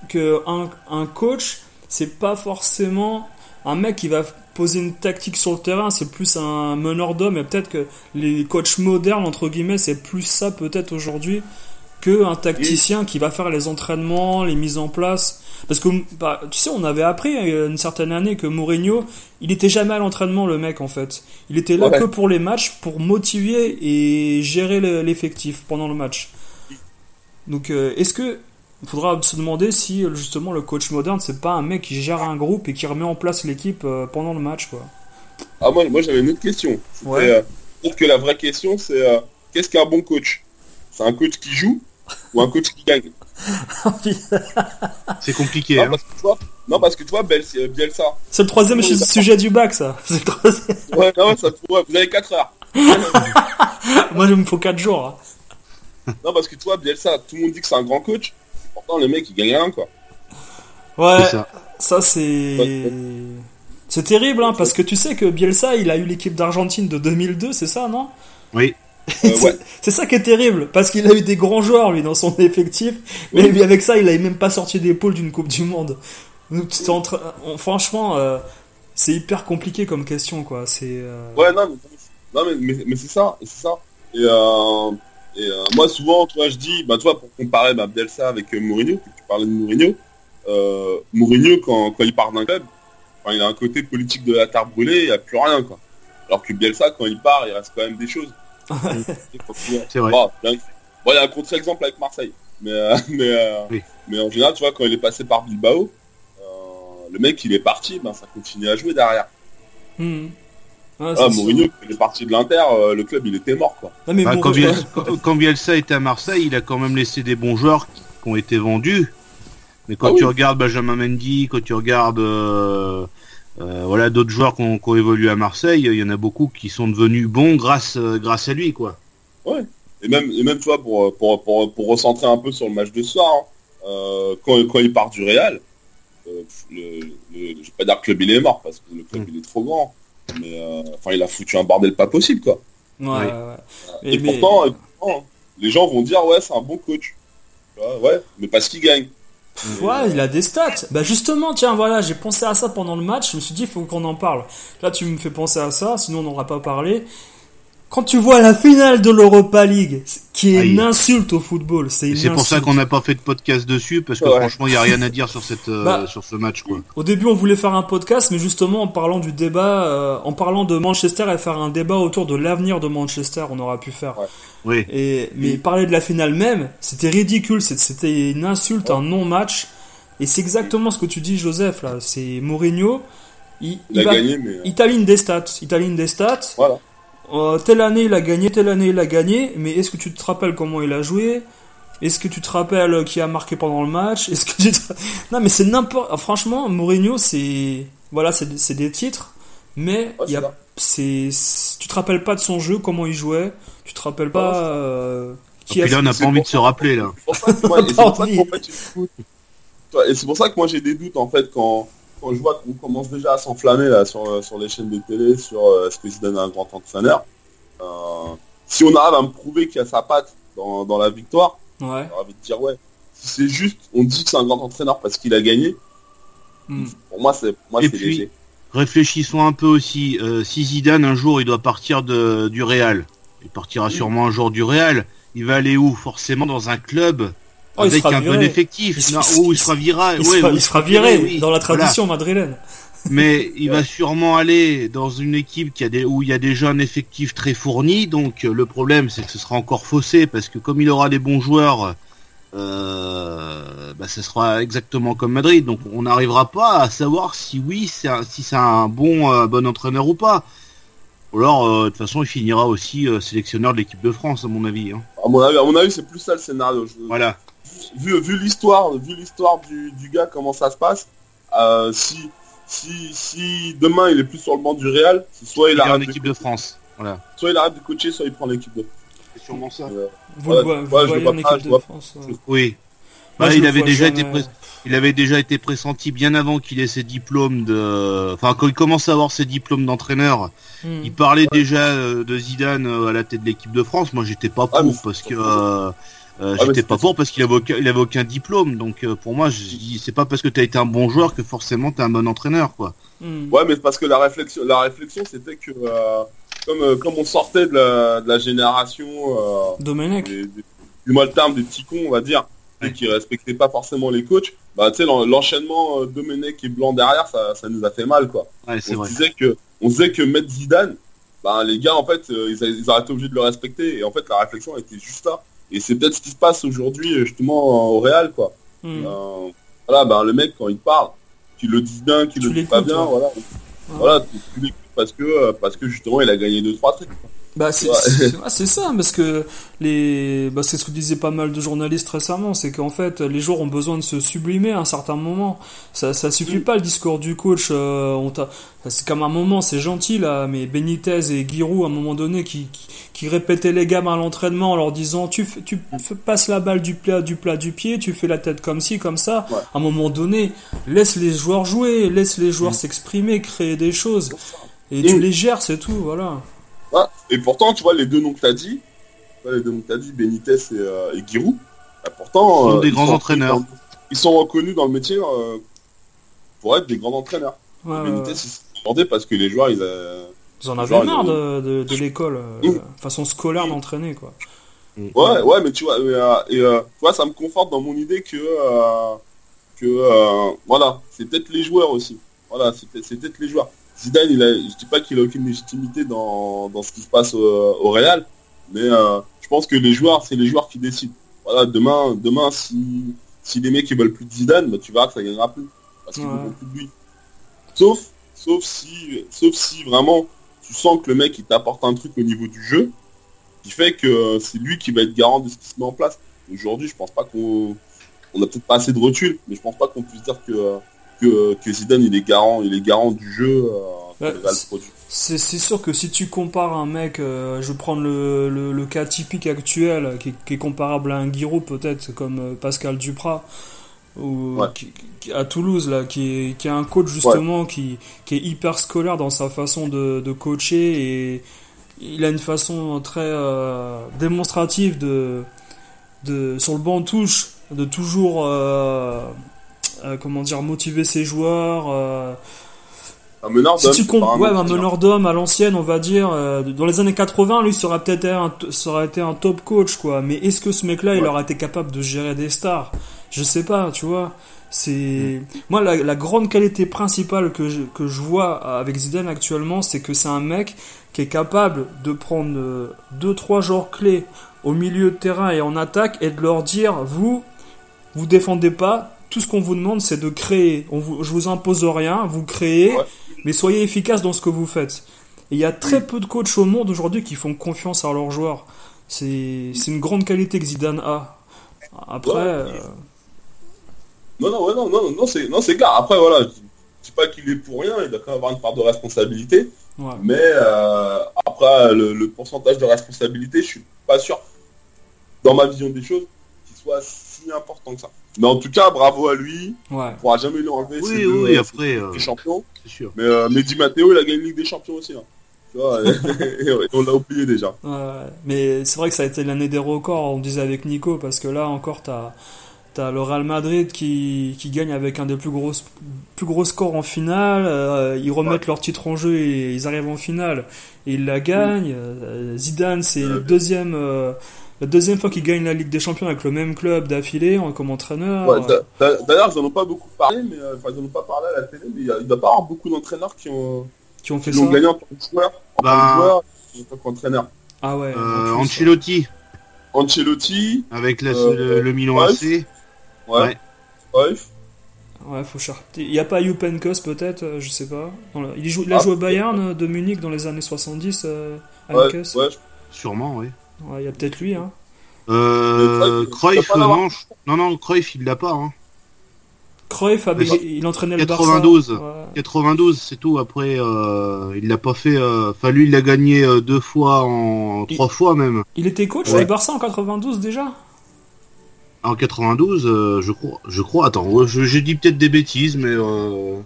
que un, un coach, c'est pas forcément un mec qui va poser une tactique sur le terrain. C'est plus un meneur d'hommes. Et peut-être que les coachs modernes entre guillemets, c'est plus ça peut-être aujourd'hui que un tacticien qui va faire les entraînements, les mises en place. Parce que bah, tu sais, on avait appris euh, une certaine année que Mourinho, il était jamais à l'entraînement le mec en fait. Il était là Ouais. que pour les matchs, pour motiver et gérer le- l'effectif pendant le match. Donc euh, est-ce que il faudra se demander si euh, justement le coach moderne c'est pas un mec qui gère un groupe et qui remet en place l'équipe euh, pendant le match quoi. Ah, moi, moi j'avais une autre question. Ouais. euh, peut-être que la vraie question, c'est euh, qu'est-ce qu'un bon coach? C'est un coach qui joue ou un coach qui gagne? C'est compliqué. non, Hein. parce que, tu vois, non, parce que euh, Bielsa. C'est le troisième sujet du bac, ça. C'est le troisième. Ouais, non, ça, ouais, vous avez 4 heures. Moi, il me faut 4 jours. hein. Non, parce que tu vois, Bielsa, tout le monde dit que c'est un grand coach. Pourtant, le mec, il gagne rien, quoi. Ouais, C'est ça. ça c'est. C'est terrible, hein, parce que tu sais que Bielsa, il a eu l'équipe d'Argentine de 2002, c'est ça, non? Oui. Euh, C'est- ouais. C'est ça qui est terrible, parce qu'il a eu des grands joueurs, lui, dans son effectif, mais lui, avec ça, il avait même pas sorti des poules d'une Coupe du Monde. Donc, franchement, euh, c'est hyper compliqué comme question, quoi. C'est. euh, Ouais, non, mais, non, mais, mais, mais c'est ça, et c'est ça. Et, euh, et euh, moi, souvent, tu vois, je dis, bah, tu vois, pour comparer bah, Bielsa avec euh, Mourinho, tu parlais de Mourinho, euh, Mourinho, quand, quand il part d'un club, enfin, il a un côté politique de la terre brûlée, il n'y a plus rien, quoi. Alors que Bielsa, quand il part, il reste quand même des choses. C'est vrai. Bon, bien- bon, il y a un contre-exemple avec Marseille. Mais, euh, mais, euh, Oui. mais en général, tu vois, quand il est passé par Bilbao, euh, le mec, il est parti, ben, ça continue à jouer derrière. hmm. Ouais, Ah, sûr. Mourinho, quand il est parti de l'Inter, euh, le club, il était mort, quoi. Non, mais Bah, bon, quand, Bielsa, quand- quand Bielsa était à Marseille, il a quand même laissé des bons joueurs qui, qui ont été vendus. Mais quand Ah tu oui. regardes Benjamin Mendy, quand tu regardes euh, euh, voilà d'autres joueurs qui ont, qui ont évolué à Marseille, il y en a beaucoup qui sont devenus bons grâce grâce à lui quoi. Et même, et même, tu vois, pour, pour, pour, pour recentrer un peu sur le match de ce soir, hein, euh, quand, quand il part du Real, euh, le, le- je vais pas dire que le club il est mort parce que le club Mm. il est trop grand, mais euh, enfin il a foutu un bordel pas possible quoi. Ouais, ouais, ouais. Et, Et mais- pourtant, et pourtant, les gens vont dire ouais c'est un bon coach. Ouais, mais parce qu'il gagne. Ouais, il a des stats. Bah justement, tiens, voilà, j'ai pensé à ça pendant le match. Je me suis dit, il faut qu'on en parle. Là, tu me fais penser à ça, sinon on n'aura pas parlé. Quand tu vois la finale de l'Europa League, qui est Aïe. une insulte au football, c'est C'est pour ça qu'on n'a pas fait de podcast dessus parce que Ouais. franchement il y a rien à dire sur cette euh, Bah, sur ce match quoi. Au début, on voulait faire un podcast, mais justement, en parlant du débat, euh, en parlant de Manchester et faire un débat autour de l'avenir de Manchester, on aura pu faire. Ouais. Oui. Et, mais parler de la finale même, c'était ridicule, c'était une insulte, un non-match. Et c'est exactement ce que tu dis, Joseph, là. C'est Mourinho, il, Il, a va- gagné, mais euh, il des stats. Il t'aligne des stats. voilà. Euh, telle année il a gagné, telle année il a gagné, mais est-ce que tu te rappelles comment il a joué? Est-ce que tu te rappelles euh, qui a marqué pendant le match? Est-ce que tu te- Non mais c'est n'importe... ah, Franchement, Mourinho c'est... Voilà, c'est c'est des titres, mais Ouais, il y a... c'est Tu te rappelles pas de son jeu, comment il jouait? Tu te rappelles pas... Ouais, ça. euh, Et qui a... puis là on n'a pas envie pour de se rappeler là. Et c'est pour ça que moi j'ai des doutes en fait quand, quand je vois qu'on commence déjà à s'enflammer là sur, euh, sur les chaînes de télé sur euh, est-ce que Zidane a un grand entraîneur. Euh, si on arrive à me prouver qu'il y a sa patte dans, dans la victoire, Ouais. j'ai envie de dire ouais. Si c'est juste, on dit que c'est un grand entraîneur parce qu'il a gagné, Hmm. pour moi c'est moi c'est léger. Réfléchissons un peu aussi. Euh, si Zidane un jour il doit partir de, du Real, il partira sûrement un jour du Real. Il va aller où? Forcément dans un club Oh, il avec sera un bon viré. effectif. Il Non, il- où il il- sera viré. Il, ouais, sera, où il sera viré oui. dans la Voilà. tradition madrilène. Mais il va sûrement aller dans une équipe qui a des, où il y a déjà un effectif très fourni. Donc euh, le problème c'est que ce sera encore faussé parce que comme il aura des bons joueurs, euh, bah, ce sera exactement comme Madrid. Donc on n'arrivera pas à savoir si oui, c'est un- si c'est un bon euh, bon entraîneur ou pas. Ou alors euh, de toute façon il finira aussi euh, sélectionneur de l'équipe de France à mon avis. hein. À mon avis, à mon avis c'est plus ça le scénario. Je- Voilà. Vu, vu l'histoire, vu l'histoire du, du gars, comment ça se passe, euh, si, si, si demain il est plus sur le banc du Real, soit il, Il arrête de, équipe de France. Voilà. soit il arrête de coacher, soit il prend l'équipe de C'est sûrement ça. Euh, Vous le voyez pas, de vois- France. ouais. Oui. Moi, Bah, je il avait déjà jamais. été pré- il avait déjà été pressenti bien avant qu'il ait ses diplômes de enfin quand il commence à avoir ses diplômes d'entraîneur Hmm. il parlait déjà euh, de Zidane euh, à la tête de l'équipe de France moi j'étais pas pour Ah, mais parce que euh, euh, mais j'étais pas pour parce qu'il avait aucun il avait aucun diplôme donc euh, pour moi c'est pas parce que tu as été un bon joueur que forcément tu es un bon entraîneur quoi Hmm. Ouais, mais parce que la réflexion, la réflexion, c'était que euh, comme, euh, comme on sortait de la, de la génération euh, Domenech. des, des- du mal terme des petits cons, on va dire, et Ouais. qui respectaient pas forcément les coachs, bah tu sais l'en- l'enchaînement euh, Domenech et Blanc derrière, ça, ça nous a fait mal quoi. ouais on vrai disait que on disait que mettre Zidane ben les gars en fait euh, ils, ils auraient été obligés de le respecter et en fait la réflexion était juste ça et c'est peut-être ce qui se passe aujourd'hui euh, justement au Real quoi Hmm. Euh, voilà ben le mec quand il parle qu'il le dit bien qu'il le dit pas bien ouais. voilà voilà tu, tu l'écoutes parce que, euh, parce que justement, il a gagné 2-3 trucs. Bah c'est Ouais. c'est- ah, c'est ça parce que les bah, c'est ce que disaient pas mal de journalistes récemment c'est qu'en fait les joueurs ont besoin de se sublimer à un certain moment. Ça ça suffit pas le discours du coach euh, on c'est comme un moment c'est gentil là mais Benitez et Giroud à un moment donné qui, qui, qui répétaient les gammes à l'entraînement en leur disant tu tu fais- passes la balle du plat du plat du pied tu fais la tête comme ci comme ça. Ouais. à un moment donné laisse les joueurs jouer laisse les joueurs s'exprimer créer des choses. Et tu Mm. les gères c'est tout voilà Et pourtant, tu vois, les deux noms que t'as dit, tu vois, les deux noms que t'as dit, Benitez et, euh, et Giroud, bah, pourtant, Ils sont euh, des ils grands reconnus entraîneurs. dans- ils sont reconnus dans le métier euh, pour être des grands entraîneurs. Ouais, Benitez, ouais. il s'est demandé parce que les joueurs, ils, euh, Ils en avaient marre ils- de, de, de l'école, façon scolaire d'entraîner quoi. Ouais, ouais, mais tu vois, mais, euh, et, euh, tu vois, ça me conforte dans mon idée que, euh, que euh, voilà, c'est peut-être les joueurs aussi. Voilà, c'est peut-être c'est peut-être les joueurs. Zidane, il a, je dis pas qu'il a aucune légitimité dans, dans ce qui se passe au, au Real, mais euh, je pense que les joueurs, c'est les joueurs qui décident. Voilà, demain, demain, si, si les mecs ils veulent plus de Zidane, bah, tu verras que ça gagnera plus, parce qu'ils Ouais. veulent plus de lui. Sauf, sauf si, sauf si vraiment tu sens que le mec il t'apporte un truc au niveau du jeu, qui fait que euh, c'est lui qui va être garant de ce qui se met en place. Aujourd'hui, je pense pas qu'on on a peut-être pas assez de recul, mais je pense pas qu'on puisse dire que, euh, que, que Zidane il est garant, il est garant du jeu euh, Ouais, c'est- produit. C'est c'est sûr que si tu compares un mec, euh, je vais prendre le, le, le cas typique actuel, qui, est- qui est comparable à un Giroud peut-être, comme euh, Pascal Duprat, ou Ouais. qui- qui- à Toulouse, là, qui est, qui est un coach justement qui, qui est hyper scolaire dans sa façon de, de coacher et il a une façon très euh, démonstrative de, de, sur le banc de touche, de toujours, euh, euh, comment dire, motiver ses joueurs. euh, Un meneur si d'homme, tu comptes, ouais, un meneur d'homme à l'ancienne, on va dire, euh, dans les années 80, lui, ça aurait peut-être été un, été un top coach, quoi. Mais est-ce que ce mec-là, il aurait été capable de gérer des stars? Je sais pas, tu vois. Mm. C'est moi la, la grande qualité principale que je, que je vois avec Zidane actuellement, c'est que c'est un mec qui est capable de prendre deux trois joueurs clés au milieu de terrain et en attaque et de leur dire vous vous défendez pas, tout ce qu'on vous demande c'est de créer. On vous, je vous impose rien, vous créez, Ouais. mais soyez efficace dans ce que vous faites. Et il y a très peu de coachs au monde aujourd'hui qui font confiance à leurs joueurs. C'est une grande qualité que Zidane a. Après, Ouais. euh, Non, non, non, non, non, c'est, non, c'est clair. Après, voilà, je je dis pas qu'il est pour rien, il doit quand même avoir une part de responsabilité. ouais. Mais euh, après, le, le pourcentage de responsabilité, je suis pas sûr, dans ma vision des choses, qu'il soit si important que ça. Mais en tout cas, bravo à lui. ouais. On pourra jamais lui enlever ses Oui, deux- oui, après, euh, champions. c'est sûr. Mais, euh, mais Di Matteo, il a gagné une Ligue des Champions aussi. hein. Tu vois, et, on l'a oublié déjà. Ouais, mais c'est vrai que ça a été l'année des records, on disait avec Nico, parce que là encore, t'as as le Real Madrid qui, qui gagne avec un des plus gros, plus gros scores en finale, euh, ils remettent leur titre en jeu et ils arrivent en finale, et ils la gagnent. Euh, Zidane, c'est le deuxième, euh, la deuxième fois qu'il gagne la Ligue des Champions avec le même club d'affilée en- comme entraîneur. Ouais, d'a- D'ailleurs, ils en ont pas beaucoup parlé, mais euh, enfin, ils en ont pas parlé à la télé, mais il y a- il doit pas avoir beaucoup d'entraîneurs qui ont, qui ont fait qui ça. ont gagné en tant que joueur, en tant Bah. que joueur et en tant qu'entraîneur. Ah ouais. Euh, Ancelotti, Ancelotti, avec la- Euh, le, le Milan ouais. AC. ouais, Ouais. Ouais, faut chercher. Il n'y a pas Youpenkos peut-être, euh, je sais pas. Il, joue, il a Ah, joué au Bayern euh, de Munich dans les années 70, euh, Ouais, ouais, Sûrement, oui. Ouais, il y a peut-être lui, hein. Euh, Euh, Cruyff, l'avoir. non, je- non, non, Cruyff, il l'a pas. Hein. Cruyff, avait- Mais il entraînait le 92. Barça. Ouais. 92, c'est tout. Après, euh, il l'a pas fait. euh, Enfin, lui, il l'a gagné euh, deux fois, en Il- trois fois même. Il était coach Ouais. du Barça en 92 déjà? En 92, euh, je crois. Je crois. Attends, je, je dis peut-être des bêtises, mais euh,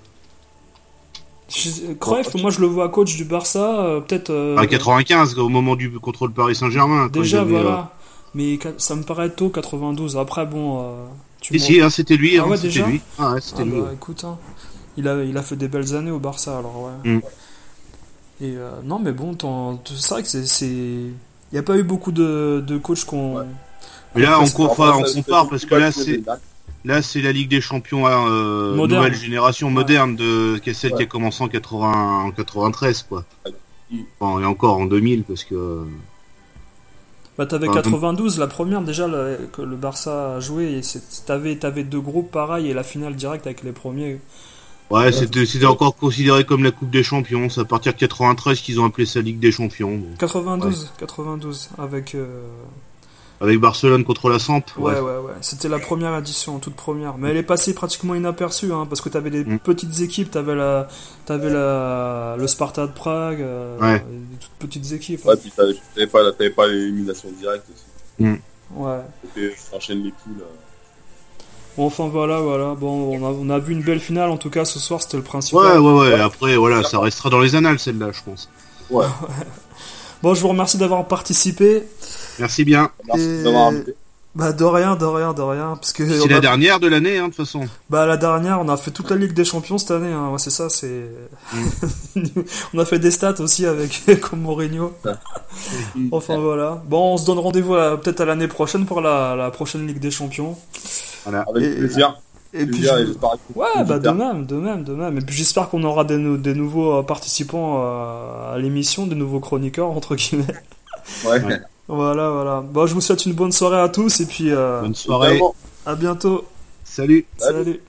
Cruyff, moi je le vois coach du Barça, euh, peut-être. euh, à 95, au moment du contre le Paris Saint-Germain. Déjà, il avait, euh, voilà. Mais ça me paraît tôt, 92. Après, bon. euh, tu Si, hein, c'était lui. Ah hein, ouais, c'était déjà lui. Ah ouais, c'était Ah lui. bah, écoute, hein. il, a, il a fait des belles années au Barça, alors ouais. Mm. Et euh, non, mais bon, c'est vrai que c'est. Il n'y a pas eu beaucoup de, de coachs qu'on. Ouais. Mais là, on, compare, on compare parce que là, c'est. Là, c'est la Ligue des Champions euh, Moderne. nouvelle génération moderne de qui est celle qui a commencé en 80, en 93, quoi. Bon, et encore en 2000 parce que. Bah, t'avais Ah, 92, la première déjà le, que le Barça a joué, et c'est- t'avais, t'avais deux groupes pareils et la finale directe avec les premiers. Ouais, c'était c'était encore considéré comme la Coupe des Champions. C'est à partir de 93 qu'ils ont appelé ça Ligue des Champions. donc. 92, 92, avec. euh, Avec Barcelone contre la Samp. Ouais, ouais, ouais. C'était la première édition, toute première. Mais elle est passée pratiquement inaperçue, hein, parce que t'avais des Mm. petites équipes, t'avais la, t'avais la, le Sparta de Prague, euh, Ouais. des toutes petites équipes. Ouais, puis t'avais pas, t'avais pas l'élimination directe aussi. Ouais. C'était enchaîne les poules. euh. Bon, enfin voilà, voilà. Bon, on a, on a vu une belle finale, en tout cas, ce soir, c'était le Ouais, principal. ouais, ouais. Après, voilà, ça restera dans les annales celle-là, je pense. Ouais, Bon, je vous remercie d'avoir participé. Merci bien. merci Et- d'avoir invité. Bah, de rien, de rien, de rien. Parce que. C'est la a- dernière de l'année, hein, de toute façon. Bah la dernière, on a fait toute la Ligue des Champions cette année. Hein. Ouais, c'est ça, c'est. Mm. on a fait des stats aussi avec comme Mourinho. enfin voilà. Bon, on se donne rendez-vous à- peut-être à l'année prochaine pour la, la prochaine Ligue des Champions. Avec Et- plaisir. Et puis plaisir je- et j'espère que- ouais, bah de même, de même, de même. Et puis j'espère qu'on aura des, des nouveaux euh, participants euh, à l'émission, des nouveaux chroniqueurs entre guillemets. Ouais. Ouais. Voilà, voilà. Bon, je vous souhaite une bonne soirée à tous et puis euh, Bonne soirée. À bientôt. Salut. Salut. Salut.